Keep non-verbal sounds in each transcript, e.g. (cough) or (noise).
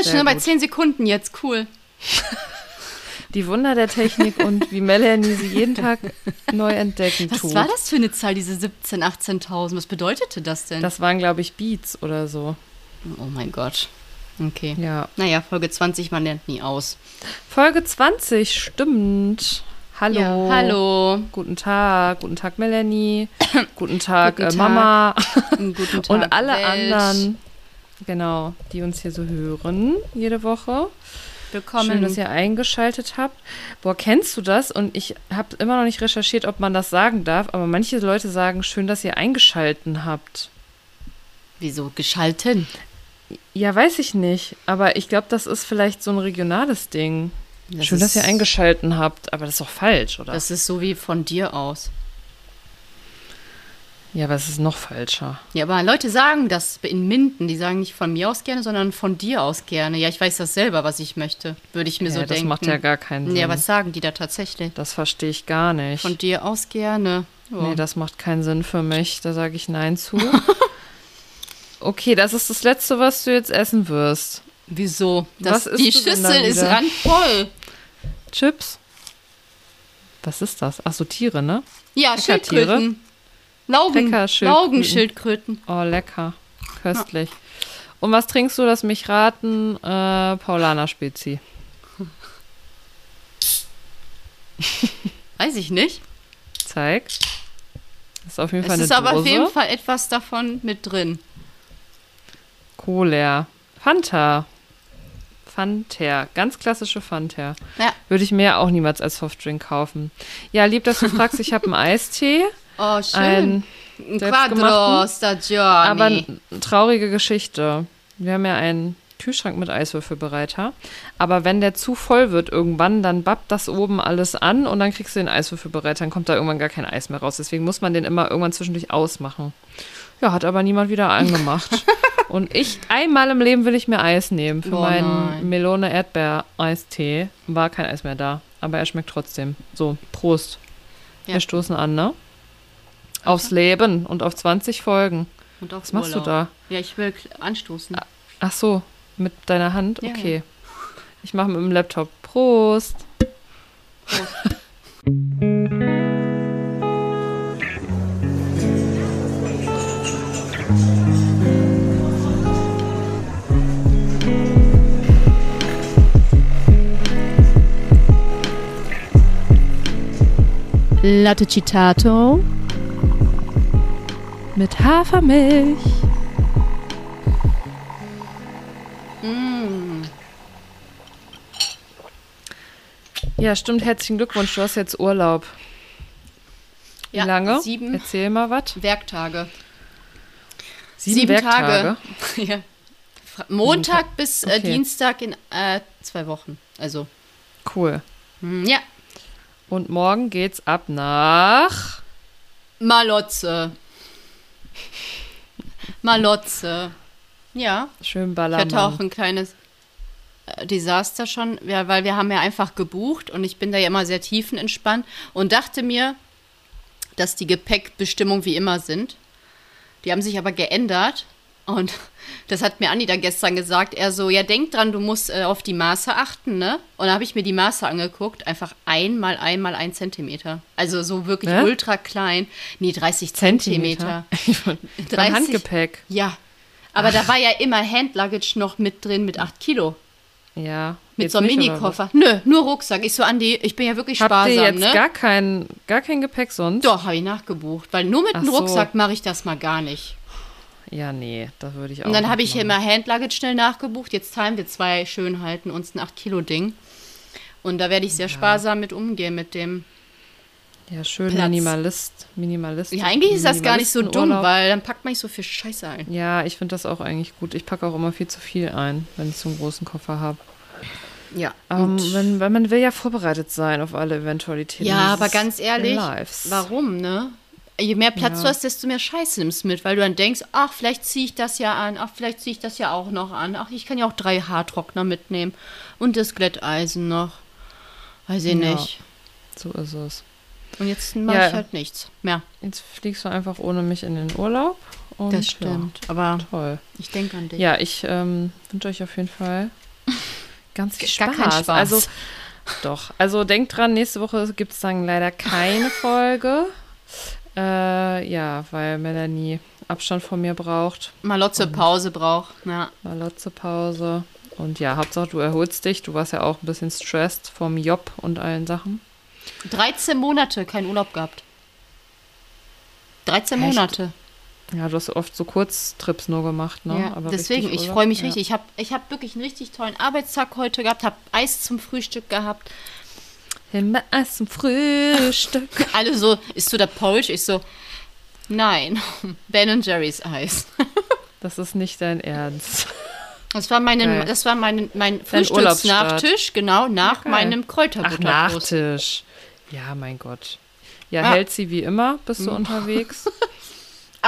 ist Sehr schon bei gut. 10 Sekunden jetzt. Cool. (laughs) Die Wunder der Technik und wie Melanie sie jeden Tag neu entdecken Was tut. war das für eine Zahl, diese 17.000, 18.000? Was bedeutete das denn? Das waren, glaube ich, Beats oder so. oh mein Gott. Okay. Ja. Naja, Folge 20, man lernt nie aus. Folge 20, stimmt. Hallo. Ja, hallo. Guten Tag, guten Tag Melanie, (coughs) guten Tag, Guten äh, Tag, Mama guten (laughs) Tag. und alle Welt. anderen, genau, die uns hier so hören jede Woche. Willkommen. Schön, dass ihr eingeschaltet habt. Boah, kennst du das? Und ich habe immer noch nicht recherchiert, ob man das sagen darf, aber manche Leute sagen, schön, dass ihr eingeschalten habt. Wieso geschalten? Ja, weiß ich nicht, aber ich glaube, das ist vielleicht so ein regionales Ding. Das schön, dass ihr eingeschalten habt, aber das ist doch falsch, oder? Das ist so wie von dir aus. Ja, aber es ist noch falscher. Ja, aber Leute sagen das in Minden. Die sagen nicht von mir aus gerne, sondern von dir aus gerne. Ja, ich weiß das selber, was ich möchte, würde ich mir ja, so das denken. macht ja gar keinen Sinn. Ja, was sagen die da tatsächlich? das verstehe ich gar nicht. Von dir aus gerne. Ja. Nee, das macht keinen Sinn für mich. Da sage ich Nein zu. (laughs) okay, das ist das Letzte, was du jetzt essen wirst. Wieso? Was Das, isst die Schüssel ist randvoll. Chips? Was ist das? Ach so, Tiere, ne? Ja? Schildkröten. Laugen. Laugenschildkröten. Oh, lecker. Köstlich. Und was trinkst du? Lass mich raten. Äh, Paulaner Spezi. Weiß ich nicht. Zeig. Das ist auf jeden Es Fall ist eine aber auf Dose. jeden Fall etwas davon mit drin. Cola. Fanta. Fanta. Ganz klassische Fanta. Ja. Würde ich mir auch niemals als Softdrink kaufen. Ja, lieb, dass du fragst. Ich habe einen (laughs) Eistee. Oh, schön. Ein, Quadro Stagioni. aber eine traurige Geschichte. Wir haben ja einen Kühlschrank mit Eiswürfelbereiter. Aber wenn der zu voll wird irgendwann, dann bappt das oben alles an und dann kriegst du den Eiswürfelbereiter. Dann kommt da irgendwann gar kein Eis mehr raus. Deswegen muss man den immer irgendwann zwischendurch ausmachen. Ja, hat aber niemand wieder angemacht. (laughs) und ich, einmal im Leben will ich mir Eis nehmen für Oh meinen. Melone-Erdbeer-Eistee. War kein Eis mehr da. Aber er schmeckt trotzdem. So, Prost. Ja. Wir stoßen an, ne? Aufs Leben und auf 20 Folgen. Und auf Was machst du Urlaub. da? Ja, ich will anstoßen. Ach so, mit deiner Hand? Ja, Okay. Ich mache mit dem Laptop. Prost. Latte Citato. Mit Hafermilch. Mm. Ja, stimmt. Herzlichen Glückwunsch. Du hast jetzt Urlaub. Wie Ja, lange? sieben Erzähl mal was. Werktage. Sieben, Werktage. Tage. (laughs) ja. Montag bis äh, Okay. Dienstag in äh, zwei Wochen. Also, Cool. hm, ja. Und morgen geht's ab nach. Malotze. (laughs) Malotze. Ja, Schön ich Ballermann. hatte auch ein kleines äh, Desaster schon, ja, weil wir haben ja einfach gebucht und ich bin da ja immer sehr tiefenentspannt und dachte mir, dass die Gepäckbestimmungen wie immer sind. Die haben sich aber geändert und das hat mir Andi dann gestern gesagt. Er so, ja, denk dran, du musst äh, auf die Maße achten, ne? Und da habe ich mir die Maße angeguckt, einfach ein mal ein Zentimeter. Also so wirklich Hä? ultra klein. Nee, 30 Zentimeter. Zentimeter. (laughs) Beim 30 Handgepäck. Ja. Aber da war ja immer Handluggage noch mit drin mit 8 Kilo. Ja. Mit so einem Minikoffer. Nö, nur Rucksack. Ich so, Andi, ich bin ja wirklich? Habt sparsam, ihr jetzt ne? gar, kein, gar kein Gepäck sonst? Doch, habe ich nachgebucht. Weil nur mit Ach einem so. Rucksack mache ich das mal gar nicht. Ja, nee, das würde ich auch Und dann habe ich machen. immer Handluggage schnell nachgebucht. Jetzt teilen wir zwei schön halten uns ein 8-Kilo-Ding. Und da werde ich sehr sparsam mit umgehen mit dem. Ja, schön Platz. Minimalist. Minimalist. Ja, eigentlich ist das gar nicht so dumm, Minimalistenurlaub. weil dann packt man nicht so viel Scheiße ein. Ja, ich finde das auch eigentlich gut. Ich packe auch immer viel zu viel ein, wenn ich so einen großen Koffer habe. Ja. Ähm, wenn, wenn man will ja vorbereitet sein auf alle Eventualitäten. Ja, aber ganz ehrlich, Lives. warum, ne? Je mehr Platz Ja. du hast, desto mehr Scheiße nimmst du mit, weil du dann denkst, ach, vielleicht ziehe ich das ja an, ach, vielleicht ziehe ich das ja auch noch an, ach, ich kann ja auch drei Haartrockner mitnehmen und das Glätteisen noch. Weiß ich Ja. nicht. So ist es. Und jetzt mache Ja. ich halt nichts mehr. Jetzt fliegst du einfach ohne mich in den Urlaub. Und Das stimmt. Aber toll. ich denke an dich. Ja, ich ähm, wünsche euch auf jeden Fall (laughs) ganz viel Spaß. Spaß. Also, doch. Also denkt dran, nächste Woche gibt es dann leider keine (laughs) Folge. Äh, ja, weil Melanie Abstand von mir braucht. Malotze Pause braucht. Ja. Malotze Pause. Und ja, Hauptsache du erholst dich. Du warst ja auch ein bisschen stressed vom Job und allen Sachen. 13 Monate kein Urlaub gehabt. 13 Echt? Monate. Ja, du hast oft so Kurztrips nur gemacht, ne? Ja, Aber deswegen, ich freue mich ja. richtig. Ich habe ich hab wirklich einen richtig tollen Arbeitstag heute gehabt, habe Eis zum Frühstück gehabt. Himbeer zum Frühstück. (laughs) Alle so, ist so der Polsch? Ich so, nein, (laughs) Ben Jerry's Eis. (laughs) Das ist nicht dein Ernst. Das war, meine, Geil. das war mein, mein Frühstücksnachtisch, genau, nach geil. meinem Ach, Kräuterbutterbrot. Nachtisch. Ja, mein Gott. Ja, Ja. hält sie wie immer, bist du unterwegs.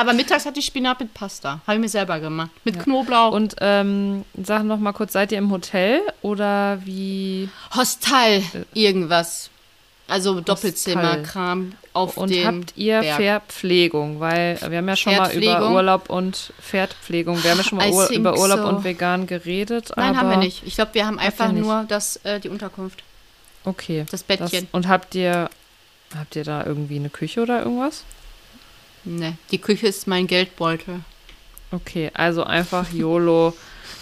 Aber mittags hatte ich Spinat mit Pasta. Habe ich mir selber gemacht. Mit Knoblauch. Und ähm, sag noch mal kurz, seid ihr im Hotel oder wie? Hostel, irgendwas. Also Doppelzimmerkram auf Und dem habt ihr Berg. Verpflegung? Weil wir haben ja schon mal über? Urlaub und Pferdpflegung. Wir haben ja schon mal Ur über Urlaub so. und vegan geredet. Nein, haben wir nicht. Ich glaube, wir haben einfach nur das, äh, die Unterkunft. Okay. Das Bettchen. und habt ihr habt ihr da irgendwie eine Küche oder irgendwas? Ne, die Küche ist mein Geldbeutel. Okay, also einfach YOLO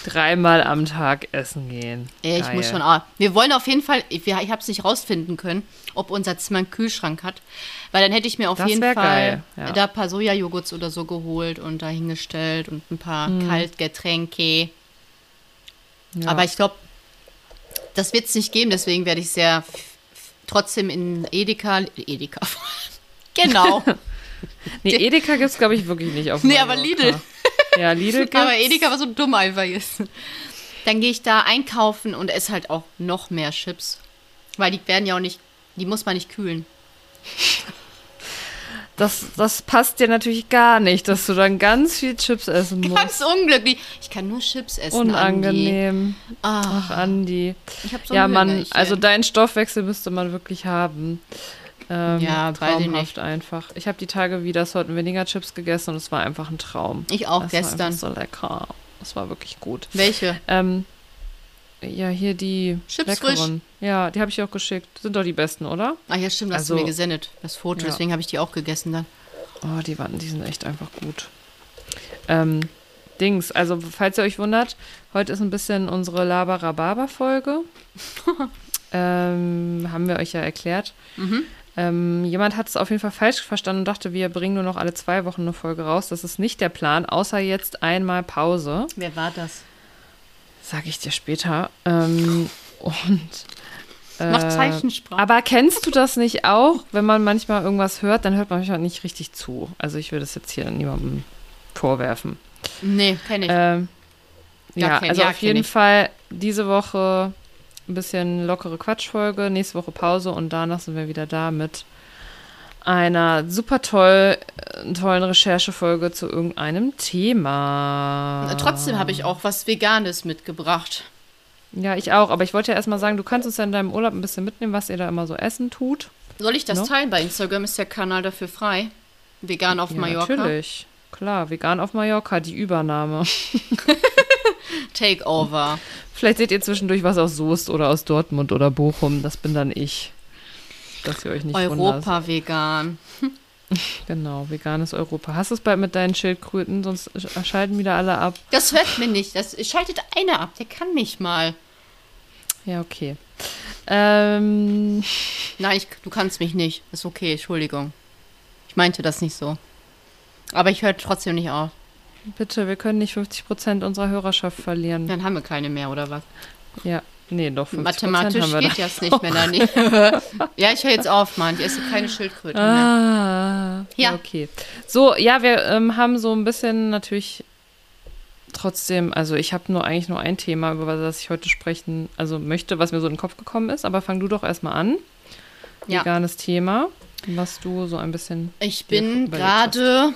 dreimal am Tag essen gehen. Ja, ich Geil. muss schon. Ah, wir wollen auf jeden Fall, ich, ich habe es nicht rausfinden können, ob unser Zimmer einen Kühlschrank hat. Weil dann hätte ich mir auf Das jeden Fall geil, ja. da ein paar Sojajoghurts oder so geholt und da hingestellt und ein paar Hm. Kaltgetränke. Ja. Aber ich glaube, das wird es nicht geben, deswegen werde ich sehr trotzdem in Edeka. Edeka. (laughs) genau. (laughs) (laughs) nee, Edeka gibt es, glaube ich, wirklich nicht auf Nee, aber Mallorca. Lidl. Ja, Lidl (laughs) gibt's. Aber Edeka war so dumm einfach ist. Dann gehe ich da einkaufen und esse halt auch noch mehr Chips. Weil die werden ja auch nicht, die muss man nicht kühlen. Das, das passt dir natürlich gar nicht, dass du dann ganz viel Chips essen musst. Ganz unglücklich. Ich kann nur Chips essen. Andi. Unangenehm. Ah, Ach, Andi. ich hab so Ja, man, also deinen Stoffwechsel müsste man wirklich haben. Ähm, Ja, traumhaft einfach. Ich habe die Tage wieder Salt Vinegar Chips gegessen und es war einfach ein Traum. Ich auch das War gestern. einfach so lecker. Das war wirklich gut. Welche? Ähm, ja, hier die Chips leckeren. Ja, die habe ich auch geschickt. Sind doch die besten, oder? Ach ja, stimmt, das hast Also- du mir gesendet, das Foto. Ja. Deswegen habe ich die auch gegessen dann. Oh, die waren, die sind echt einfach gut. Ähm, Dings, also falls ihr euch wundert, heute ist ein bisschen unsere Laber-Rhabarber-Folge. (laughs) ähm, haben wir euch ja erklärt. Mhm. Ähm, jemand hat es auf jeden Fall falsch verstanden und dachte, wir bringen nur noch alle zwei Wochen eine Folge raus. Das ist nicht der Plan, außer jetzt einmal Pause. Wer war das? Sag ich dir später. Ähm, und. Noch äh, Zeichensprache. Aber kennst du das nicht auch, wenn man manchmal irgendwas hört, dann hört man manchmal nicht richtig zu. Also ich würde es jetzt hier niemandem vorwerfen. Nee, kenne ich. Ähm, Ja, kenn- also ja, auf jeden ich. Fall diese Woche ein bisschen lockere Quatschfolge, nächste Woche Pause und danach sind wir wieder da mit einer super toll, äh, tollen Recherchefolge zu irgendeinem Thema. Trotzdem habe ich auch was Veganes mitgebracht. Ja, ich auch, aber ich wollte ja erstmal sagen, du kannst uns ja in deinem Urlaub ein bisschen mitnehmen, was ihr da immer so essen tut. Soll ich das No? teilen? Bei Instagram ist der Kanal dafür frei. Vegan auf Ja, Mallorca. natürlich. Klar, vegan auf Mallorca, die Übernahme. (laughs) Takeover. Vielleicht seht ihr zwischendurch was aus Soest oder aus Dortmund oder Bochum. Das bin dann ich. Dass ihr euch nicht wundert. Europa vegan. (laughs) Genau, veganes Europa. Hast du es bald mit deinen Schildkröten, sonst sch- schalten wieder alle ab. Das hört mir nicht. Das schaltet einer ab. Der kann mich mal. Ja, okay. Ähm, Nein, ich, du kannst mich nicht. Ist okay, Entschuldigung. Ich meinte das nicht so. Aber ich höre trotzdem nicht auf. bitte, wir können nicht 50% unserer Hörerschaft verlieren. Dann haben wir keine mehr, oder was? Ja, nee, doch 50% Mathematisch haben wir geht da. das nicht, Melanie. (laughs) ja, ich höre jetzt auf, Mann. Ich esse keine Schildkröte mehr. Ah, Ja. ja. Okay. So, ja, wir ähm, haben so ein bisschen natürlich trotzdem, also ich habe nur eigentlich nur ein Thema, über das ich heute sprechen, also möchte, was mir so in den Kopf gekommen ist, aber fang du doch erstmal an. Ja. Veganes Thema, was du so ein bisschen. Ich bin gerade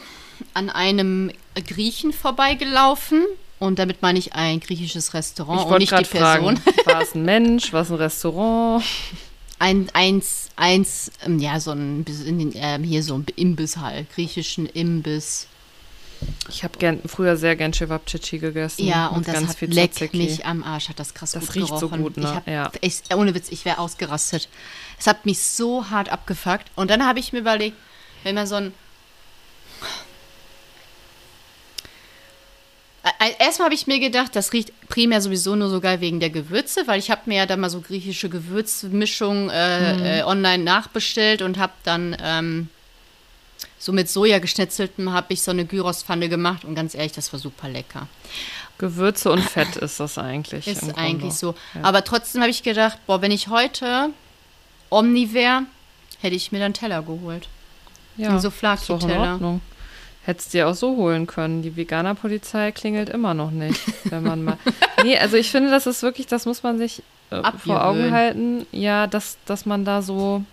an einem Griechen vorbeigelaufen. Und damit meine ich ein griechisches Restaurant ich und nicht die Person. fragen, (laughs) war es ein Mensch, war es ein Restaurant? (laughs) Ein, eins, eins, ähm, ja, so ein, bisschen, ähm, hier so ein Imbiss halt, griechischen Imbiss. Ich habe gern, früher sehr gern Cevapcici gegessen. Ja, und das ganz hat viel leck Tzatziki. mich am Arsch, hat das krass Das gut riecht so gerochen. gut, ne? Ich hab, Ja. ich, ohne Witz, ich wäre ausgerastet. Es hat mich so hart abgefuckt. Und dann habe ich mir überlegt, wenn man so ein... Erstmal habe ich mir gedacht, das riecht primär sowieso nur so geil wegen der Gewürze, weil ich habe mir ja dann mal so griechische Gewürzmischung äh, äh, online nachbestellt und habe dann ähm, so mit Soja geschnetzeltem habe ich so eine Gyros-Pfanne gemacht und ganz ehrlich, das war super lecker. Gewürze und (clears throat) Fett ist das eigentlich. Ist eigentlich so. Ja. Aber trotzdem habe ich gedacht, boah, wenn ich heute Omni wäre, hätte ich mir dann Teller geholt. Ja, Ein ist Hättest dir auch so holen können. Die Veganer-Polizei klingelt immer noch nicht, (laughs) wenn man mal. Nee, also ich finde, das ist wirklich, das muss man sich äh, vor Augen halten. Ja, dass, dass man da so.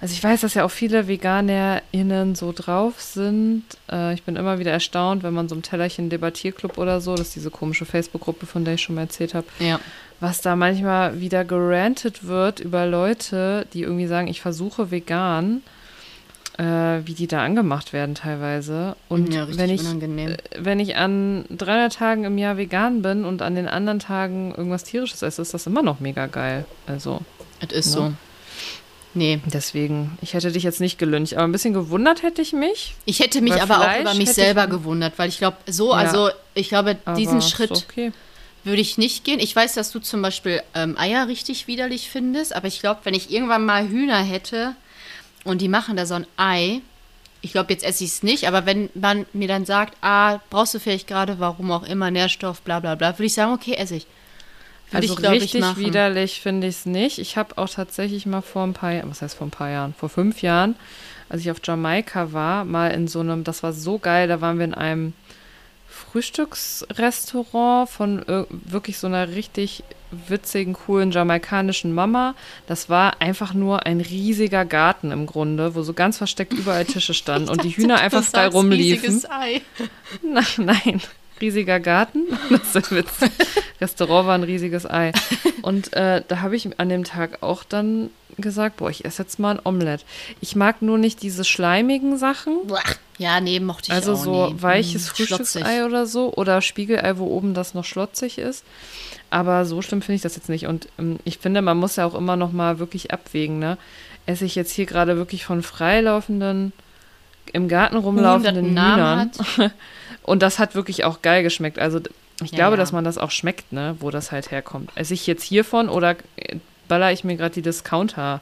Also ich weiß, dass ja auch viele VeganerInnen so drauf sind. Äh, ich bin immer wieder erstaunt, wenn man so im Tellerchen Debattierclub oder so, das ist diese komische Facebook-Gruppe, von der ich schon mal erzählt habe, Ja. was da manchmal wieder gerantet wird über Leute, die irgendwie sagen, ich versuche vegan, äh, wie die da angemacht werden teilweise. Und ja, richtig wenn ich unangenehm. wenn ich an 300 Tagen im Jahr vegan bin und an den anderen Tagen irgendwas tierisches esse, ist das immer noch mega geil. Also Es ist ne? so. Nee. deswegen, ich hätte dich jetzt nicht gelüncht, aber ein bisschen gewundert hätte ich mich. Ich hätte mich aber auch Fleisch über mich selber ich- gewundert, weil ich glaube, so, Ja. also ich glaube, diesen Schritt Okay. würde ich nicht gehen. Ich weiß, dass du zum Beispiel ähm, Eier richtig widerlich findest, aber ich glaube, wenn ich irgendwann mal Hühner hätte und die machen da so ein Ei, ich glaube, jetzt esse ich es nicht, aber wenn man mir dann sagt, ah, brauchst du vielleicht gerade, warum auch immer, Nährstoff, bla bla bla, würde ich sagen, okay, esse ich. Würde Also ich, glaube ich, richtig machen. widerlich finde ich es nicht. Ich habe auch tatsächlich mal vor ein paar Jahren, was heißt vor ein paar Jahren, vor fünf Jahren, als ich auf Jamaika war, mal in so einem, das war so geil, da waren wir in einem Frühstücksrestaurant von ir- wirklich so einer richtig witzigen, coolen jamaikanischen Mama. Das war einfach nur ein riesiger Garten im Grunde, wo so ganz versteckt überall Tische standen und die (laughs) Hühner einfach frei rumliefen. riesiges Ei. (laughs) Nein, nein. Riesiger Garten. (laughs) Das ist ein Witz. Restaurant war ein riesiges Ei. Und äh, da habe ich an dem Tag auch dann gesagt, boah, ich esse jetzt mal ein Omelett. Ich mag nur nicht diese schleimigen Sachen. Ja, nee, mochte ich Also auch so nie. weiches Hm, Frühstücksei oder so. Oder Spiegelei, wo oben das noch schlotzig ist. Aber so schlimm finde ich das jetzt nicht. Und ähm, ich finde, man muss ja auch immer noch mal wirklich abwägen. Ne? Esse ich jetzt hier gerade wirklich von freilaufenden, im Garten rumlaufenden Hühnern? (laughs) Und das hat wirklich auch geil geschmeckt. Also ich Ja, glaube, ja. dass man das auch schmeckt, ne, wo das halt herkommt. Esse ich jetzt hiervon oder äh, baller ich mir gerade die Discounter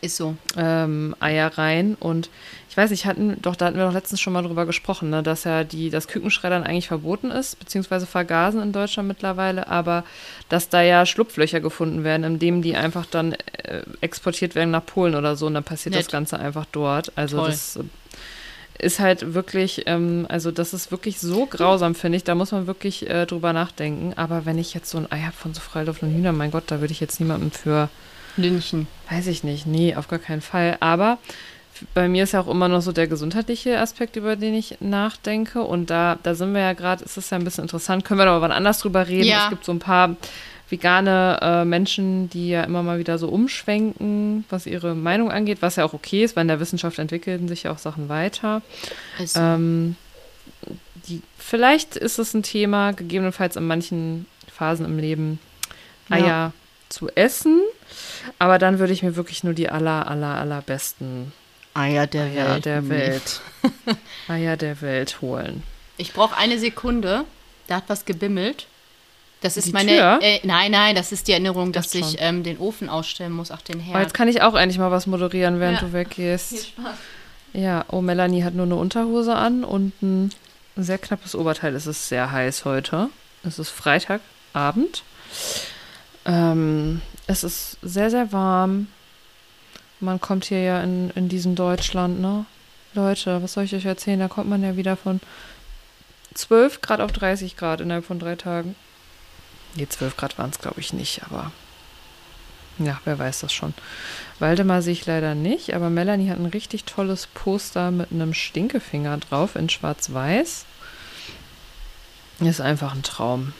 Ist so. ähm, Eier rein und ich weiß nicht, hatten doch, da hatten wir doch letztens schon mal drüber gesprochen, ne, dass ja die, das Kükenschreddern eigentlich verboten ist, beziehungsweise vergasen in Deutschland mittlerweile, aber dass da ja Schlupflöcher gefunden werden, indem die einfach dann äh, exportiert werden nach Polen oder so und dann passiert das Nett. Ganze einfach dort. Also Toll. das äh, ist halt wirklich, ähm, also das ist wirklich so grausam, finde ich. Da muss man wirklich äh, drüber nachdenken. Aber wenn ich jetzt so ein Ei habe von so freilaufenden Hühnern, mein Gott, da würde ich jetzt niemandem für Lünchen. Weiß ich nicht. Nee, auf gar keinen Fall. Aber bei mir ist ja auch immer noch so der gesundheitliche Aspekt, über den ich nachdenke. Und da, da sind wir ja gerade, es ist ja ein bisschen interessant, können wir doch mal wann anders drüber reden. Ja. Es gibt so ein paar vegane äh, Menschen, die ja immer mal wieder so umschwenken, was ihre Meinung angeht, was ja auch okay ist, weil in der Wissenschaft entwickeln sich ja auch Sachen weiter. Ist so. Ähm, die, vielleicht ist es ein Thema, gegebenenfalls in manchen Phasen im Leben Ja. Eier zu essen. Aber dann würde ich mir wirklich nur die aller, aller, allerbesten Eier der Eier Welt. der. Welt, (laughs) Eier der Welt holen. Ich brauche eine Sekunde. Da hat was gebimmelt. Das ist Die meine. Äh, nein, nein, das ist die Erinnerung, dass dachte ich ähm, den Ofen ausstellen muss, auch den Herd. jetzt kann ich auch endlich mal was moderieren, während Ja. du weggehst. Viel Spaß. Ja, oh, Melanie hat nur eine Unterhose an und ein sehr knappes Oberteil. Es ist sehr heiß heute. Es ist Freitagabend. Ähm, es ist sehr, sehr warm. Man kommt hier ja in, in diesem Deutschland, ne? Leute, was soll ich euch erzählen? Da kommt man ja wieder von 12 Grad auf 30 Grad innerhalb von drei Tagen. Nee, 12 Grad waren es, glaube ich, nicht, aber ja, wer weiß das schon. Waldemar sehe ich leider nicht, aber Melanie hat ein richtig tolles Poster mit einem Stinkefinger drauf in schwarz-weiß. Ist einfach ein Traum.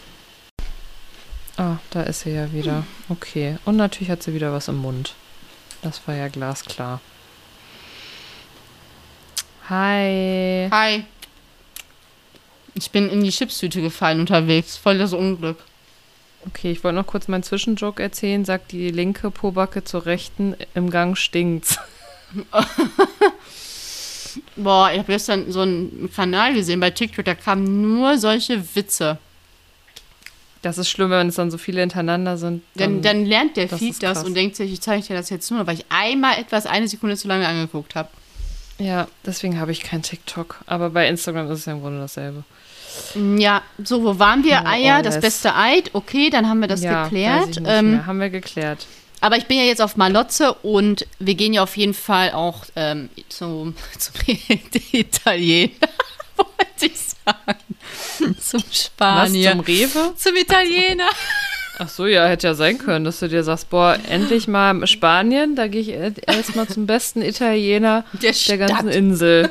Ah, da ist sie ja wieder. Okay. Und natürlich hat sie wieder was im Mund. Das war ja glasklar. Hi. Hi. Ich bin in die Chipstüte gefallen unterwegs. Voll das Unglück. Okay, ich wollte noch kurz meinen Zwischenjoke erzählen. Sagt die linke Pobacke zur rechten, im Gang stinkt's. (laughs) Boah, ich habe gestern so einen Kanal gesehen bei TikTok, da kamen nur solche Witze. Das ist schlimm, wenn es dann so viele hintereinander sind. Dann, dann lernt der das Feed das und denkt sich, ich zeige dir das jetzt nur, weil ich einmal etwas eine Sekunde zu lange angeguckt habe. Ja, deswegen habe ich kein TikTok. Aber bei Instagram ist es ja im Grunde dasselbe. Ja, so, wo waren wir? Eier, or das beste Eid. Okay, dann haben wir das ja, geklärt. Ähm. Haben wir geklärt. aber ich bin ja jetzt auf Malotze und wir gehen ja auf jeden Fall auch ähm, zum, (laughs) zum Italiener, (laughs) wollte ich sagen. (laughs) Zum Was, Spanier. zum Rewe? zum Italiener. Ach so, ja, hätte ja sein können, dass du dir sagst, boah, endlich mal Spanien, da gehe ich erstmal zum besten Italiener Der der ganzen. Insel.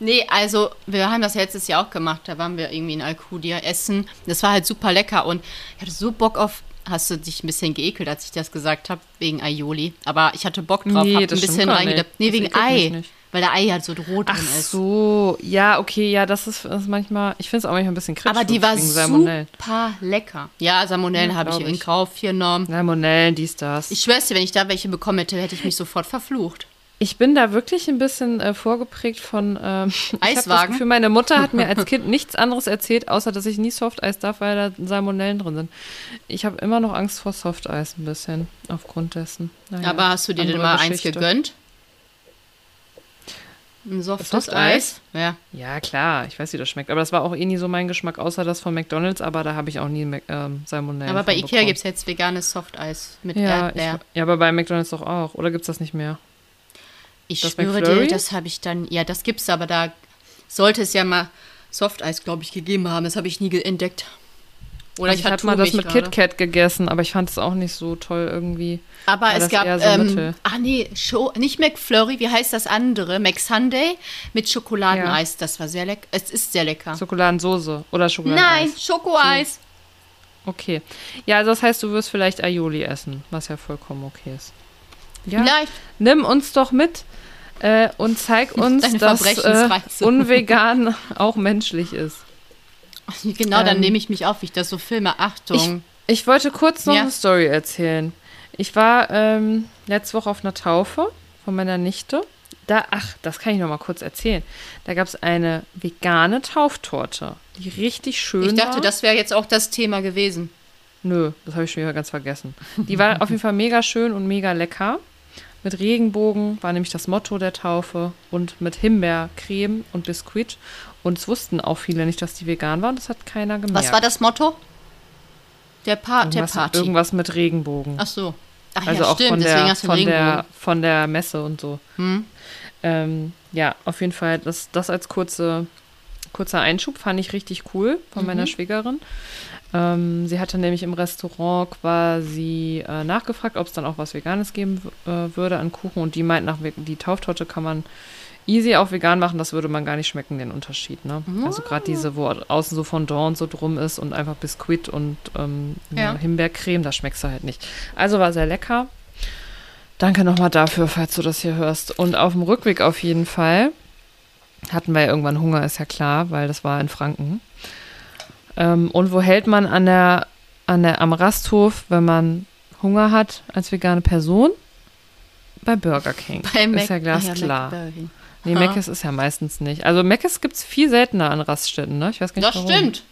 Nee, also wir haben das ja letztes Jahr auch gemacht. Da waren wir irgendwie in Alcudia essen. Das war halt super lecker und ich hatte so Bock auf. Hast du dich ein bisschen geekelt, als ich das gesagt habe, wegen Aioli? Aber ich hatte Bock drauf, Nee, hab ein bisschen reingedappt. nicht. Nee, Das wegen Ei. Weil der Ei halt so rot Ach drin ist. so, ja, okay, ja, das ist, das ist manchmal, ich finde es auch manchmal ein bisschen kritisch. Aber die war super lecker. Ja, Salmonellen Ja, habe ich in. Kauf genommen. Salmonellen, dies, das. Ich schwör's dir, wenn ich da welche bekommen hätte, hätte ich mich sofort verflucht. Ich bin da wirklich ein bisschen äh, vorgeprägt von (laughs) Ich das Eiswagen? Gefühl, meine Mutter hat mir als (laughs) Kind nichts anderes erzählt, außer dass ich nie Softeis darf, weil da Salmonellen drin sind. Ich habe immer noch Angst vor Softeis ein bisschen, aufgrund dessen. Naja, Aber hast du dir denn mal eins Geschichte. gegönnt? Ein softes Softeis? Eis? Ja. Ja, klar, ich weiß, wie das schmeckt. Aber das war auch eh nie so mein Geschmack, außer das von McDonalds, aber da habe ich auch nie ähm, Salmonellen Aber bei Ikea gibt es jetzt veganes Softeis mit ja, ich, Erdbeer. ja, aber bei McDonalds doch auch. Oder gibt es das nicht mehr? Ich Das schwöre McFlurry? dir, das habe ich dann, ja, das gibt's, aber da sollte es ja mal Softeis, glaube ich, gegeben haben. Das habe ich nie entdeckt. Oder Also ich habe vertue mal das mit gerade. KitKat gegessen, aber ich fand es auch nicht so toll irgendwie. Aber war es gab, so ähm, ach nee, Scho nicht McFlurry, wie heißt das andere? McSunday mit Schokoladeneis. Das war sehr lecker. Es ist sehr lecker. Schokoladensoße oder Schokoladeneis. Nein, Schokoeis. Okay. Ja, also das heißt, du wirst vielleicht Aioli essen, was ja vollkommen okay ist. Ja. Vielleicht. Nimm uns doch mit äh, und zeig uns, dass äh, unvegan (laughs) auch menschlich ist. Genau, dann Ähm, nehme ich mich auf, wie ich das so filme. Achtung. Ich wollte kurz noch Ja. eine Story erzählen. Ich war ähm, letzte Woche auf einer Taufe von meiner Nichte. Da, ach, das kann ich noch mal kurz erzählen. Da gab es eine vegane Tauftorte, die richtig schön Ich, dachte, war. das wäre jetzt auch das Thema gewesen. Nö, das habe ich schon wieder ganz vergessen. Die war auf jeden Fall mega schön und mega lecker. Mit Regenbogen war nämlich das Motto der Taufe und mit Himbeercreme und Biskuit. Und es wussten auch viele nicht, dass die vegan waren. Das hat keiner gemerkt. Was war das Motto? Der, pa der irgendwas, Party. irgendwas mit Regenbogen. Ach so. Ach also ja, auch stimmt, von deswegen der, hast du von, den der, Regenbogen. von der Messe und so. Hm? Ähm, ja, auf jeden Fall, das, das als kurze, kurzer Einschub fand ich richtig cool von meiner Mhm. Schwägerin. Ähm, sie hatte nämlich im Restaurant quasi äh, nachgefragt, ob es dann auch was Veganes geben äh, würde an Kuchen und die meint, nach, die Tauftorte kann man easy auch vegan machen, das würde man gar nicht schmecken, den Unterschied. Ne? Also gerade diese, wo außen so Fondant so drum ist und einfach Biskuit und ähm, Ja. ja, Himbeercreme, das schmeckst du halt nicht. Also war sehr lecker. Danke nochmal dafür, falls du das hier hörst. Und auf dem Rückweg auf jeden Fall hatten wir ja irgendwann Hunger, ist ja klar, weil das war in Franken. Ähm, und wo hält man an der, an der, am Rasthof, wenn man Hunger hat als vegane Person? Bei Burger King. Bei Mac ist ja glasklar. Mac- nee, Ha. Mc's ist ja meistens nicht. Also Mc's gibt es viel seltener an Raststätten, ne? Ich weiß gar nicht Das warum. stimmt.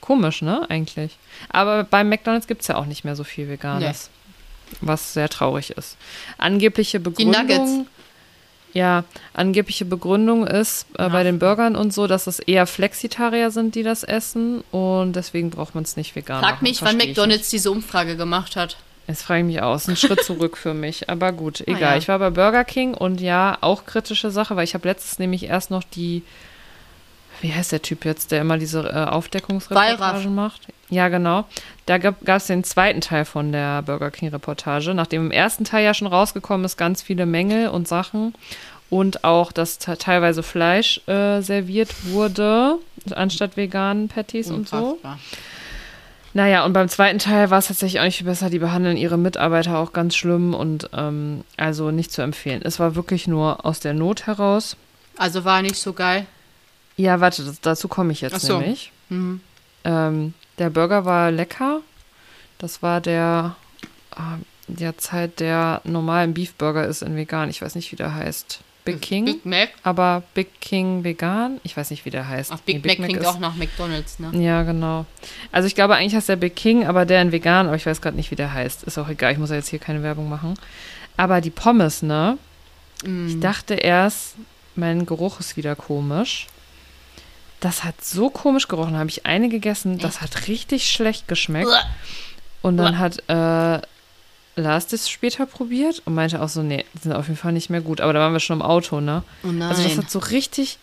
Komisch, ne? Eigentlich. Aber beim McDonalds gibt es ja auch nicht mehr so viel Veganes. Was sehr traurig ist. Angebliche Begründung. Nuggets. Ja, angebliche Begründung ist äh, bei den Burgern und so, dass es eher Flexitarier sind, die das essen und deswegen braucht man es nicht vegan. Frag machen. mich, wann McDonalds diese Umfrage gemacht hat. Jetzt frage ich mich aus. Ein Schritt zurück für mich. Aber gut, (laughs) Ah, egal. ja. Ich war bei Burger King und ja, auch kritische Sache, weil ich habe letztens nämlich erst noch die, wie heißt der Typ jetzt, der immer diese äh, Aufdeckungsreportagen macht? Ja, genau. Da gab es den zweiten Teil von der Burger King-Reportage, nachdem im ersten Teil ja schon rausgekommen ist, ganz viele Mängel und Sachen und auch, dass te- teilweise Fleisch äh, serviert wurde, anstatt veganen Patties und so. Unfassbar. Naja, und beim zweiten Teil war es tatsächlich auch nicht viel besser. Die behandeln ihre Mitarbeiter auch ganz schlimm und ähm, also nicht zu empfehlen. Es war wirklich nur aus der Not heraus. Also war nicht so geil. Ja, warte, das, dazu komme ich jetzt Ach so. nämlich. Mhm. Ähm, der Burger war lecker. Das war der äh, der Zeit der normalen Beefburger ist in vegan. Ich weiß nicht, wie der heißt. Big King. Big Mac. aber Big King vegan. Ich weiß nicht, wie der heißt. Ach, Big, Nee, Mac klingt ist- auch nach McDonalds, ne? Ja, genau. Also ich glaube, eigentlich heißt der Big King, aber der in vegan, aber ich weiß gerade nicht, wie der heißt. Ist auch egal, ich muss ja jetzt hier keine Werbung machen. Aber die Pommes, ne? Mm. Ich dachte erst, mein Geruch ist wieder komisch. Das hat so komisch gerochen. habe ich eine gegessen. Das hat richtig schlecht geschmeckt. Und dann hat äh, Lars das später probiert und meinte auch so, nee, die sind auf jeden Fall nicht mehr gut. Aber da waren wir schon im Auto, ne? Oh. Also das hat so richtig,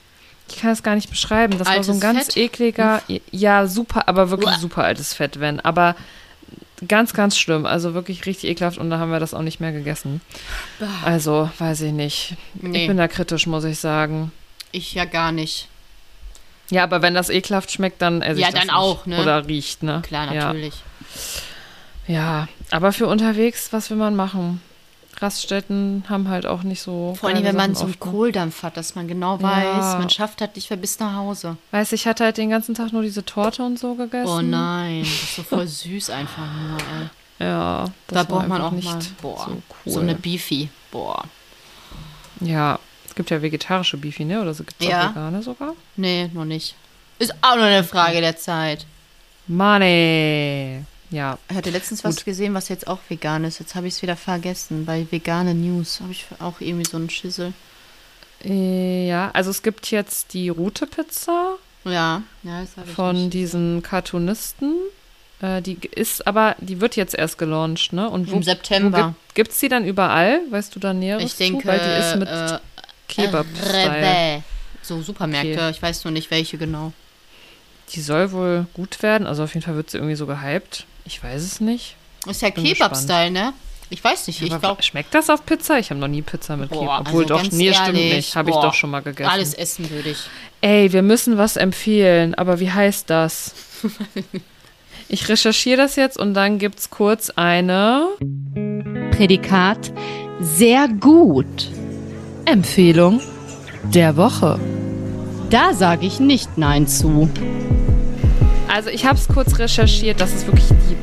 ich kann das gar nicht beschreiben. Das war so ein Altes ganz Fett? ekliger, ja, super, aber wirklich Uah. super altes Fett, wenn. Aber ganz, ganz schlimm. Also wirklich richtig ekelhaft und da haben wir das auch nicht mehr gegessen. Also, weiß ich nicht. Nee. Ich bin da kritisch, muss ich sagen. ich ja gar nicht. Ja, aber wenn das ekelhaft schmeckt, dann esse Ja, ich das dann nicht. auch, ne? Oder riecht, ne? Klar, Ja. natürlich. Ja, aber für unterwegs, was will man machen? Raststätten haben halt auch nicht so. Vor allem, wenn man so einen ne? Kohldampf hat, dass man genau Ja. weiß, man schafft halt nicht mehr bis nach Hause. Weiß ich hatte halt den ganzen Tag nur diese Torte und so gegessen. Oh nein, das ist so voll süß einfach nur, ey. Ja, das Da braucht man auch nicht mal, boah, so cool. so eine Beefy. Boah. ja, gibt ja vegetarische Beefy, ne? Oder so gibt es Ja. auch vegane sogar. Nee, noch nicht. Ist auch nur eine Frage der Zeit. Money. Ja, Ich hatte letztens was Gut. gesehen, was jetzt auch vegan ist. Jetzt habe ich es wieder vergessen. Bei vegane News habe ich auch irgendwie so einen Schissel. Äh, ja, also es gibt jetzt die Rute-Pizza Ja, ja, das habe ich von nicht. diesen Cartoonisten. Äh, die ist aber, die wird jetzt erst gelauncht, ne? Und wo, Im September. Gibt es die dann überall? Weißt du da näheres Ich denke, zu? Weil die ist mit äh, Kebab-Style. So Supermärkte, Okay. ich weiß nur nicht, welche genau. Die soll wohl gut werden. Also auf jeden Fall wird sie irgendwie so gehypt. Ich weiß es nicht. Ist ja Kebab-Style, ne? Ich weiß nicht, ich Aber glaube, schmeckt das auf Pizza? Ich habe noch nie Pizza mit Boah, Kebab. Obwohl also doch, nee, stimmt ehrlich, nicht. Habe ich doch schon mal gegessen. alles essen würde ich. Ey, wir müssen was empfehlen. Aber wie heißt das? (laughs) ich recherchiere das jetzt und dann gibt's kurz eine Prädikat sehr gut. Empfehlung der Woche. Da sage ich nicht Nein zu. Also ich habe es kurz recherchiert. Das ist wirklich die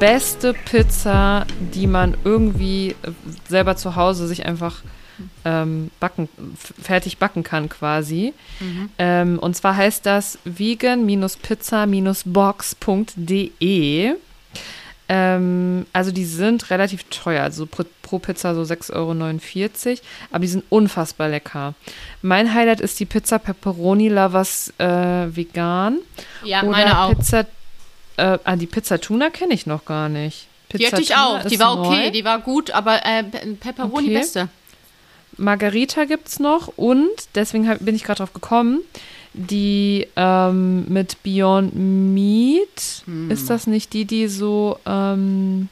beste Pizza, die man irgendwie äh, selber zu Hause sich einfach ähm, backen, fertig backen kann quasi. Ähm, und zwar heißt das vegan-pizza-box.de. Ähm, also die sind relativ teuer, also pro, pro Pizza so 6,49 Euro, aber die sind unfassbar lecker. Mein Highlight ist die Pizza Pepperoni Lovers äh, vegan. Ja, Oder meine auch. Pizza, äh, ah, die Pizza Tuna kenne ich noch gar nicht. Pizza Die hatte ich Tuna auch. Die war okay, neu. die war gut, aber äh, Pe- Pepperoni Okay. beste. Margarita gibt es noch und, deswegen hab, bin ich gerade drauf gekommen, die ähm, mit Beyond Meat. Hm. Ist das nicht die, die so. Ähm,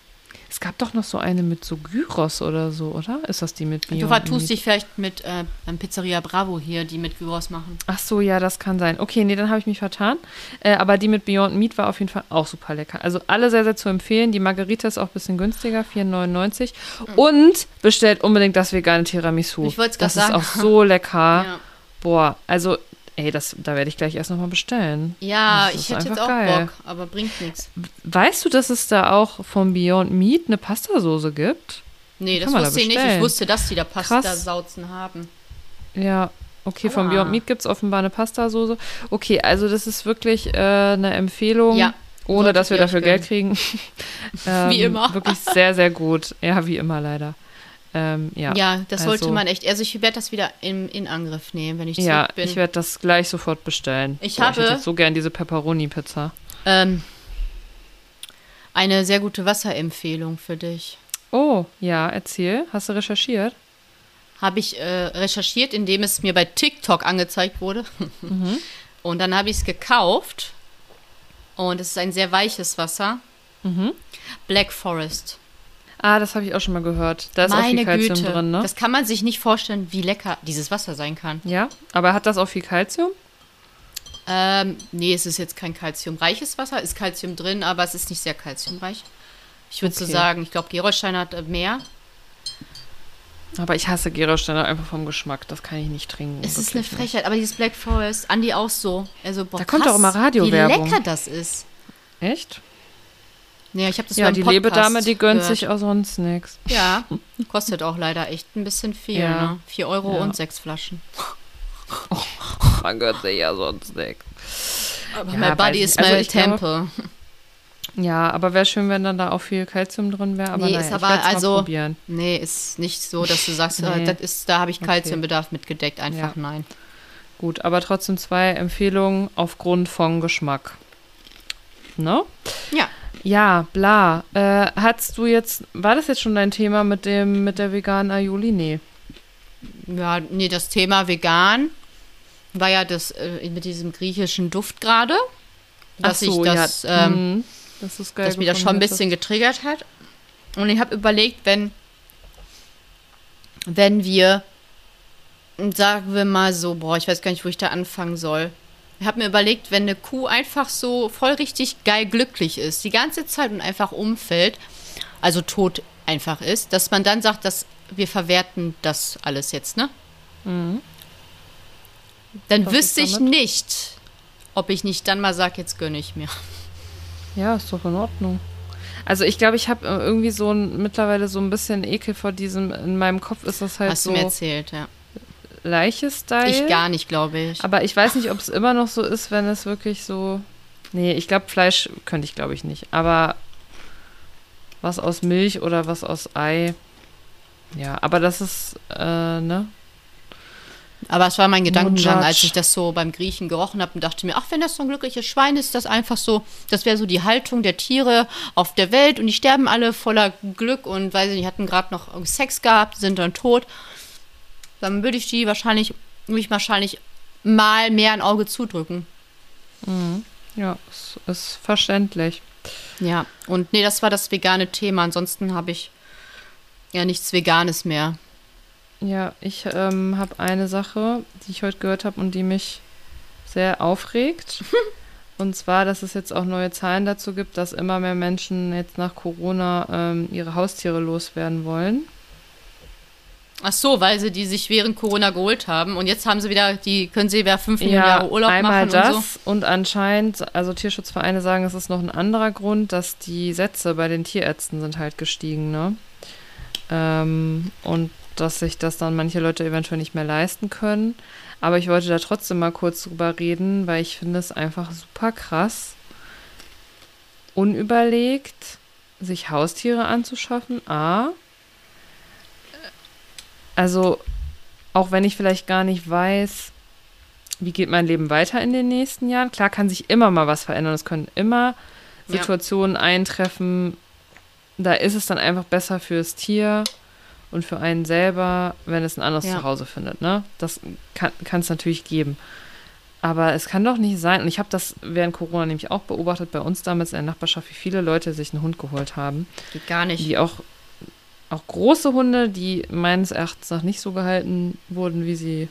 es gab doch noch so eine mit so Gyros oder so, oder? Ist das die mit Beyond Du vertust dich vielleicht mit äh, Pizzeria Bravo hier, die mit Gyros machen. Ach so, ja, das kann sein. Okay, nee, dann habe ich mich vertan. Äh, aber die mit Beyond Meat war auf jeden Fall auch super lecker. Also alle sehr, sehr zu empfehlen. Die Margarita ist auch ein bisschen günstiger, 4,99. Und bestellt unbedingt das vegane Tiramisu. Mhm. Ich wollt's grad Das ist sagen. auch so lecker. (laughs) Ja, Boah, also, ey, das, da werde ich gleich erst nochmal bestellen. ja ich hätte jetzt auch geil. Bock, aber bringt nichts. Weißt du, dass es da auch von Beyond Meat eine Pastasoße gibt? Nee, das man da wusste ich nicht. Ich wusste, dass die da. Pasta-Sauzen haben. Ja, okay, von Aua. Beyond Meat gibt es offenbar eine Pastasoße. Okay, also das ist wirklich äh, eine Empfehlung. Ja, Ohne dass wir dafür Geld kriegen. (laughs) (laughs) ähm, Wie immer. Wirklich sehr, sehr gut. Ja, wie immer leider. Ähm, ja. Ja, das sollte also- man echt. Also ich werde das wieder in, in Angriff nehmen, wenn ich zurück Ja, bin. ich werde das gleich sofort bestellen. Ich Boah, habe- ich hätte jetzt so gern diese Pepperoni-Pizza. ähm, eine sehr gute Wasserempfehlung für dich. Oh, ja, erzähl. Hast du recherchiert? Habe ich äh, recherchiert, indem es mir bei TikTok angezeigt wurde. (laughs) Mhm. Und dann habe ich es gekauft. Und es ist ein sehr weiches Wasser. Mhm. Black Forest. Ah, das habe ich auch schon mal gehört. Da ist auch viel Meine Kalzium Güte. drin, ne? Das kann man sich nicht vorstellen, wie lecker dieses Wasser sein kann. ja, aber hat das auch viel Kalzium? Ähm, nee, es ist jetzt kein kalziumreiches Wasser. Ist Kalzium drin, aber es ist nicht sehr kalziumreich. Ich würde so Okay. sagen, ich glaube, Gerolstein hat äh, mehr. Aber ich hasse Gerolsteiner einfach vom Geschmack. Das kann ich nicht trinken. Es ist eine nicht. Frechheit, aber dieses Black Forest, Andi auch so. Also, boah, Da kommt krass, doch immer Radiowerbung. Wie lecker das ist. Echt? Nee, ich habe das Ja, die Podcast Lebedame, die gönnt gehört. sich auch sonst nichts. Ja, kostet auch leider echt ein bisschen viel. Ja. Ne? 4 Euro Ja. und sechs Flaschen. Man gönnt sich ja sonst nichts. Aber Ja, my body is also my glaube- temple. Ja, aber wäre schön, wenn dann da auch viel Kalzium drin wäre. Aber Nee, naja, ist aber also- probieren. Nee, ist nicht so, dass du sagst, Nee. äh, das ist, da habe ich Okay. Kalziumbedarf mitgedeckt. Einfach Ja. nein. Gut, aber trotzdem zwei Empfehlungen aufgrund von Geschmack. Ne? Ja. Ja, bla. Äh, hattest du jetzt, war das jetzt schon dein Thema mit dem, mit der veganen Aioli? Nee. Ja, nee, das Thema vegan war ja das äh, mit diesem griechischen Duft gerade. Dass so, ich das, ja. ähm, Mhm. das ist geil dass mich das schon ein bisschen getriggert hat. Und ich habe überlegt, wenn, wenn wir, sagen wir mal so, boah, ich weiß gar nicht, wo ich da anfangen soll. Ich habe mir überlegt, wenn eine Kuh einfach so voll richtig geil glücklich ist, die ganze Zeit und einfach umfällt, also tot einfach ist, dass man dann sagt, dass wir verwerten das alles jetzt, ne? Mhm. Dann Was wüsste ich nicht, ob ich nicht dann mal sage, jetzt gönne ich mir. Ja, ist doch in Ordnung. Also ich glaube, ich habe äh, irgendwie so ein, mittlerweile so ein bisschen Ekel vor diesem, in meinem Kopf ist das halt Hast so du mir erzählt, ja. Leiche-Style. Ich gar nicht, glaube ich. Aber ich weiß nicht, ob es immer noch so ist, wenn es wirklich so. Nee, ich glaube, Fleisch könnte ich, glaube ich, nicht. Aber was aus Milch oder was aus Ei. Ja, aber das ist, äh, ne? Aber es war mein Gedankengang, als ich das so beim Griechen gerochen habe und dachte mir, ach, wenn das so ein glückliches Schwein ist, das einfach so, das wäre so die Haltung der Tiere auf der Welt und die sterben alle voller Glück und weiß ich nicht, hatten gerade noch Sex gehabt, sind dann tot. Dann würde ich die wahrscheinlich, würde ich wahrscheinlich mal mehr ein Auge zudrücken. Ja, ist, ist verständlich. Ja, und nee, das war das vegane Thema. Ansonsten habe ich ja nichts Veganes mehr. Ja, ich ähm, habe eine Sache, die ich heute gehört habe und die mich sehr aufregt. (laughs) und zwar, dass es jetzt auch neue Zahlen dazu gibt, dass immer mehr Menschen jetzt nach Corona ähm, ihre Haustiere loswerden wollen. Ach so, weil sie die sich während Corona geholt haben und jetzt haben sie wieder, die können sie wieder fünf Millionen Jahre Urlaub einmal machen das und so. und anscheinend, also Tierschutzvereine sagen, es ist noch ein anderer Grund, dass die Sätze bei den Tierärzten sind halt gestiegen, ne? Ähm, und dass sich das dann manche Leute eventuell nicht mehr leisten können. Aber ich wollte da trotzdem mal kurz drüber reden, weil ich finde es einfach super krass, unüberlegt, sich Haustiere anzuschaffen. A. Also, auch wenn ich vielleicht gar nicht weiß, wie geht mein Leben weiter in den nächsten Jahren. Klar kann sich immer mal was verändern. Es können immer Ja. Situationen eintreffen. Da ist es dann einfach besser fürs Tier und für einen selber, wenn es ein anderes Ja. Zuhause findet. Ne? Das kann es natürlich geben. Aber es kann doch nicht sein, und ich habe das während Corona nämlich auch beobachtet, bei uns damals in der Nachbarschaft, wie viele Leute sich einen Hund geholt haben Geht gar nicht. die auch, auch große Hunde, die meines Erachtens nach nicht so gehalten wurden, wie sie,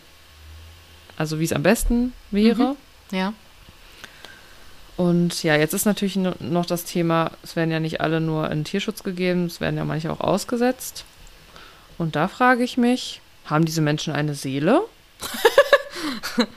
also wie es am besten wäre. Ja. Und ja, jetzt ist natürlich no- noch das Thema, es werden ja nicht alle nur in Tierschutz gegeben, es werden ja manche auch ausgesetzt. Und da frage ich mich, haben diese Menschen eine Seele? (laughs)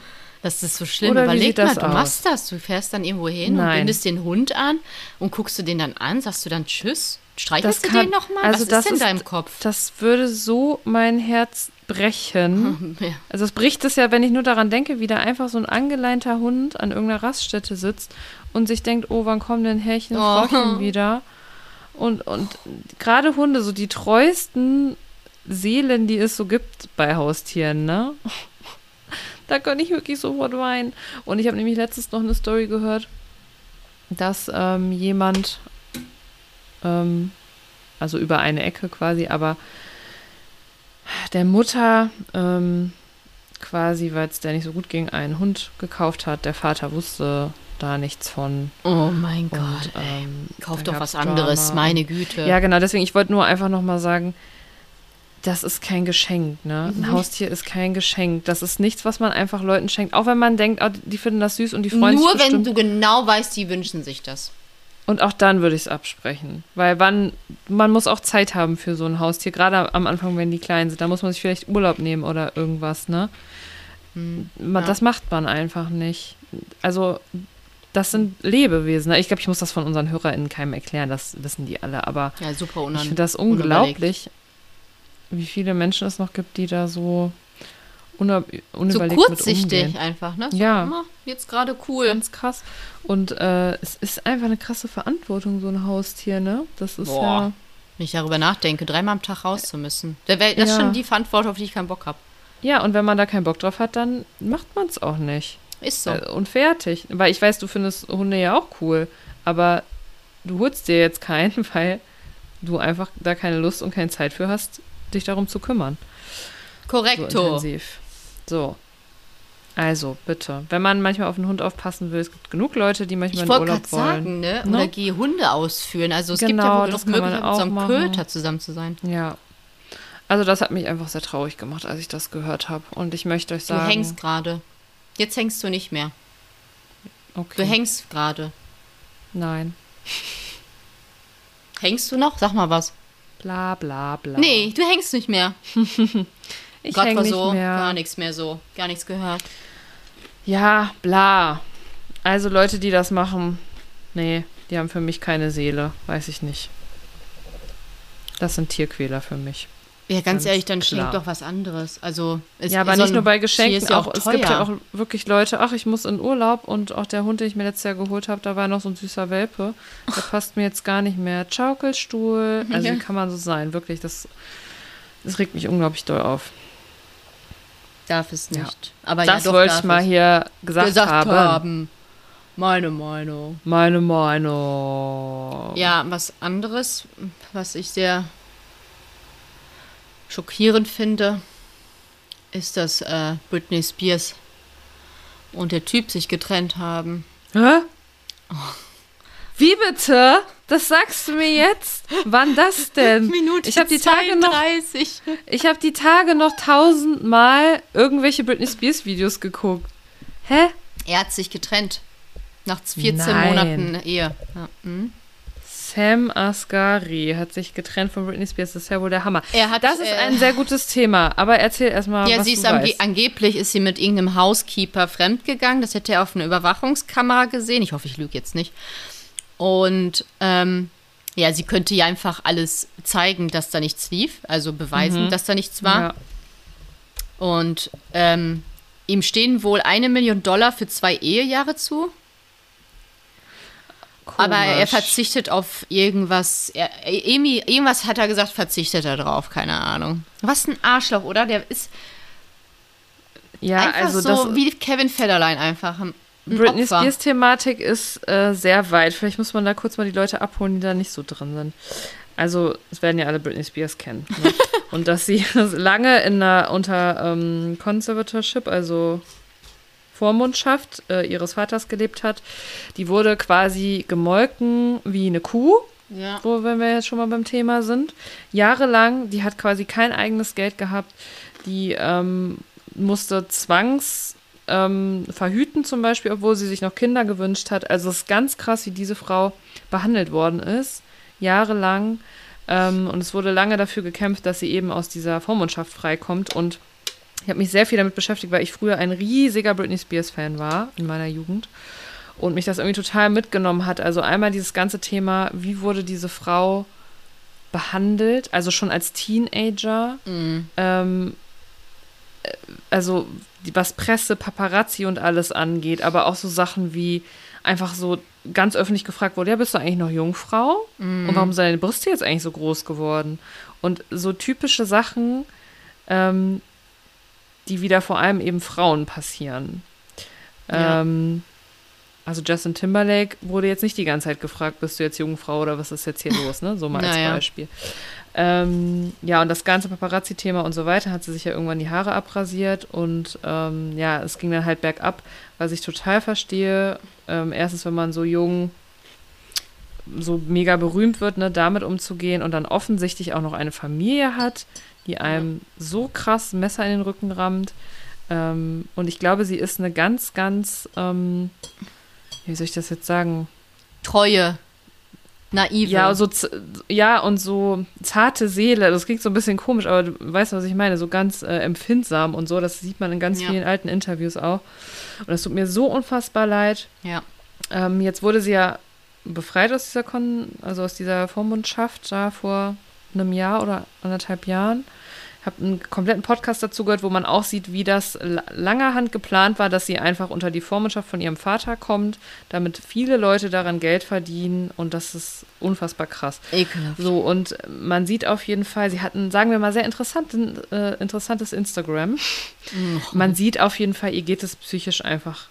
Das ist so schlimm. Oder Überleg mal, das du aus? machst das. Du fährst dann irgendwo hin und Nein. bindest den Hund an und guckst du den dann an, sagst du dann Tschüss? Streichelst Das du den nochmal? also Was das ist denn ist- da im Kopf? Das würde so mein Herz brechen. (laughs) Ja. Also es bricht es ja, wenn ich nur daran denke, wie da einfach so ein angeleinter Hund an irgendeiner Raststätte sitzt und sich denkt, oh, wann kommen denn Herrchen und Oh. Frauchen (laughs) wieder? Und, und gerade Hunde, so die treuesten Seelen, die es so gibt bei Haustieren, ne? (laughs) Da kann ich wirklich sofort weinen. Und ich habe nämlich letztens noch eine Story gehört, dass ähm, jemand, ähm, also über eine Ecke quasi, aber der Mutter ähm, quasi, weil es der nicht so gut ging, einen Hund gekauft hat. Der Vater wusste da nichts von. Oh mein Gott. ey. ähm, Kauf doch was anderes, Drama. meine Güte. Ja, genau, deswegen, ich wollte nur einfach nochmal sagen, das ist kein Geschenk, ne? Ein Mhm. Haustier ist kein Geschenk. Das ist nichts, was man einfach Leuten schenkt. Auch wenn man denkt, oh, die finden das süß und die freuen Nur sich wenn bestimmt. du genau weißt, die wünschen sich das. Und auch dann würde ich es absprechen. Weil wann, man muss auch Zeit haben für so ein Haustier, gerade am Anfang, wenn die klein sind. Da muss man sich vielleicht Urlaub nehmen oder irgendwas, ne? Man, ja. Das macht man einfach nicht. Also, das sind Lebewesen. ne? Ich glaube, ich muss das von unseren HörerInnen keinem erklären, das wissen die alle. Aber Ja, super ich finde das unglaublich, wie viele Menschen es noch gibt, die da so una- So unüberlegt mit kurzsichtig einfach, ne? So, Ja. immer Jetzt gerade cool. Ganz krass. Und äh, es ist einfach eine krasse Verantwortung, so ein Haustier, ne? Das ist Boah. ja. Wenn ich darüber nachdenke, dreimal am Tag raus zu müssen. Das ist Ja. schon die Verantwortung, auf die ich keinen Bock habe. Ja, und wenn man da keinen Bock drauf hat, dann macht man es auch nicht. Ist so. Äh, Und fertig. Weil ich weiß, du findest Hunde ja auch cool. Aber du holst dir jetzt keinen, (laughs) weil du einfach da keine Lust und keine Zeit für hast, dich darum zu kümmern. So Korrekto. intensiv. So. Also, bitte. Wenn man manchmal auf einen Hund aufpassen will, es gibt genug Leute, die manchmal ich in Urlaub wollen. sagen, ne? Ne? Oder geh Hunde ausführen. Also es gibt Genau, ja wohl das noch kann man Möglichkeiten, mit so einem auch machen. Köter zusammen zu sein. Ja. Also, das hat mich einfach sehr traurig gemacht, als ich das gehört habe. Und ich möchte euch Du sagen. hängst gerade. Jetzt hängst du nicht mehr. Okay. Du hängst gerade. Nein. Hängst du noch? Sag mal was. Bla, bla, bla. Nee, du hängst nicht mehr. (laughs) ich Gott war so, mehr. gar nichts mehr so. Gar nichts gehört. Ja, bla. Also Leute, die das machen, nee, die haben für mich keine Seele, weiß ich nicht. Das sind Tierquäler für mich. Ja, ganz, Ganz ehrlich, dann klar. doch was anderes. Also, es, ja, aber so nicht nur bei Geschenken, ja auch, es gibt ja auch wirklich Leute, ach, ich muss in Urlaub und auch der Hund, den ich mir letztes Jahr geholt habe, da war noch so ein süßer Welpe, der (laughs) passt mir jetzt gar nicht mehr. Schaukelstuhl, also Ja. (laughs) wie kann man so sein, wirklich, das, das regt mich unglaublich doll auf. Darf es Ja. nicht. Aber ja, das doch wollte ich mal hier gesagt, gesagt haben. haben. Meine Meinung. Meine Meinung. Ja, was anderes, was ich sehr schockierend finde, ist, dass äh, Britney Spears und der Typ sich getrennt haben. Hä? Wie bitte? Das sagst du mir jetzt? Wann das (laughs) denn? Minute ich habe die Tage noch, 32. ich habe die Tage noch tausendmal irgendwelche Britney Spears Videos geguckt. Hä? Er hat sich getrennt. Nach 14 Nein. Monaten Ehe. Ja, hm. Sam Asghari hat sich getrennt von Britney Spears. Das ist ja wohl der Hammer. Er hat, Das ist äh, ein sehr gutes Thema. Aber erzähl erstmal, Ja, was sie du ist ange weißt. angeblich ist sie mit irgendeinem Housekeeper fremdgegangen. Das hätte er auf einer Überwachungskamera gesehen. Ich hoffe, ich lüge jetzt nicht. Und ähm, ja, sie könnte ja einfach alles zeigen, dass da nichts lief, also beweisen, Mhm. dass da nichts war. Ja. Und ähm, ihm stehen wohl eine Million Dollar für zwei Ehejahre zu. Aber er Komisch. verzichtet auf irgendwas. Er, irgendwie, irgendwas hat er gesagt, verzichtet er drauf, keine Ahnung. Was ein Arschloch, oder? Der ist Ja, einfach also so wie Kevin Federline einfach. Britney Opfer. Spears Thematik ist äh, sehr weit. Vielleicht muss man da kurz mal die Leute abholen, die da nicht so drin sind. Also, es werden ja alle Britney Spears kennen. Ne? (laughs) Und dass sie (laughs) lange in einer unter ähm, Conservatorship, also Vormundschaft äh, ihres Vaters gelebt hat. Die wurde quasi gemolken wie eine Kuh, Ja. wo wenn wir jetzt schon mal beim Thema sind. Jahrelang, die hat quasi kein eigenes Geld gehabt. Die ähm, musste zwangs ähm, verhüten zum Beispiel, obwohl sie sich noch Kinder gewünscht hat. Also es ist ganz krass, wie diese Frau behandelt worden ist. Jahrelang. Ähm, und es wurde lange dafür gekämpft, dass sie eben aus dieser Vormundschaft freikommt. Und ich habe mich sehr viel damit beschäftigt, weil ich früher ein riesiger Britney Spears-Fan war in meiner Jugend. Und mich das irgendwie total mitgenommen hat. Also einmal dieses ganze Thema, wie wurde diese Frau behandelt, also schon als Teenager. Mhm. Ähm, äh, also was Presse, Paparazzi und alles angeht, aber auch so Sachen wie einfach so ganz öffentlich gefragt wurde, ja, bist du eigentlich noch Jungfrau? Und warum sind deine Brüste jetzt eigentlich so groß geworden? Und so typische Sachen, ähm, die wieder vor allem eben Frauen passieren. Ja. Ähm, also Justin Timberlake wurde jetzt nicht die ganze Zeit gefragt, bist du jetzt Jungfrau oder was ist jetzt hier los, ne? So mal als Naja. Beispiel. Ähm, ja, und das ganze Paparazzi-Thema und so weiter hat sie sich ja irgendwann die Haare abrasiert und ähm, ja, es ging dann halt bergab, was ich total verstehe. Ähm, erstens, wenn man so jung so mega berühmt wird, ne, damit umzugehen und dann offensichtlich auch noch eine Familie hat, die einem so krass Messer in den Rücken rammt. Ähm, und ich glaube, sie ist eine ganz, ganz, ähm, wie soll ich das jetzt sagen? Treue. Naive. Ja, so, ja, und so zarte Seele, das klingt so ein bisschen komisch, aber du weißt, was ich meine, so ganz äh, empfindsam und so, das sieht man in ganz Ja. vielen alten Interviews auch. Und das tut mir so unfassbar leid. ja. Ähm, jetzt wurde sie ja befreit aus dieser Kon also aus dieser Vormundschaft da vor einem Jahr oder anderthalb Jahren. Ich habe einen kompletten Podcast dazu gehört, wo man auch sieht, wie das la- langerhand geplant war, dass sie einfach unter die Vormundschaft von ihrem Vater kommt, damit viele Leute daran Geld verdienen und das ist unfassbar krass. Ekelhaft. So, und man sieht auf jeden Fall, sie hatten, sagen wir mal, sehr interessanten, äh, interessantes Instagram. Man sieht auf jeden Fall, ihr geht es psychisch einfach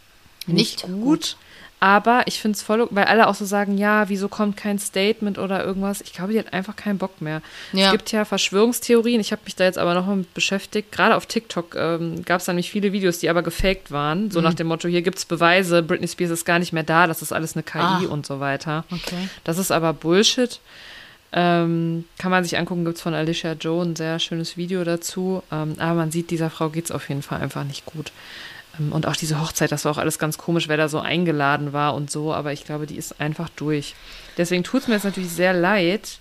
nicht, Nicht gut. Aber ich finde es voll, weil alle auch so sagen, ja, wieso kommt kein Statement oder irgendwas. Ich glaube, die hat einfach keinen Bock mehr. Ja. Es gibt ja Verschwörungstheorien. Ich habe mich da jetzt aber noch mal mit beschäftigt. Gerade auf TikTok ähm, gab es nämlich viele Videos, die aber gefaked waren. So nach dem Motto, hier gibt es Beweise, Britney Spears ist gar nicht mehr da, das ist alles eine KI Ah. und so weiter. Okay. Das ist aber Bullshit. Ähm, kann man sich angucken, gibt es von Alicia Joe ein sehr schönes Video dazu. Ähm, aber man sieht, dieser Frau geht es auf jeden Fall einfach nicht gut. Ähm, und auch diese Hochzeit, das war auch alles ganz komisch, wer da so eingeladen war und so. Aber ich glaube, die ist einfach durch. Deswegen tut es mir jetzt natürlich sehr leid,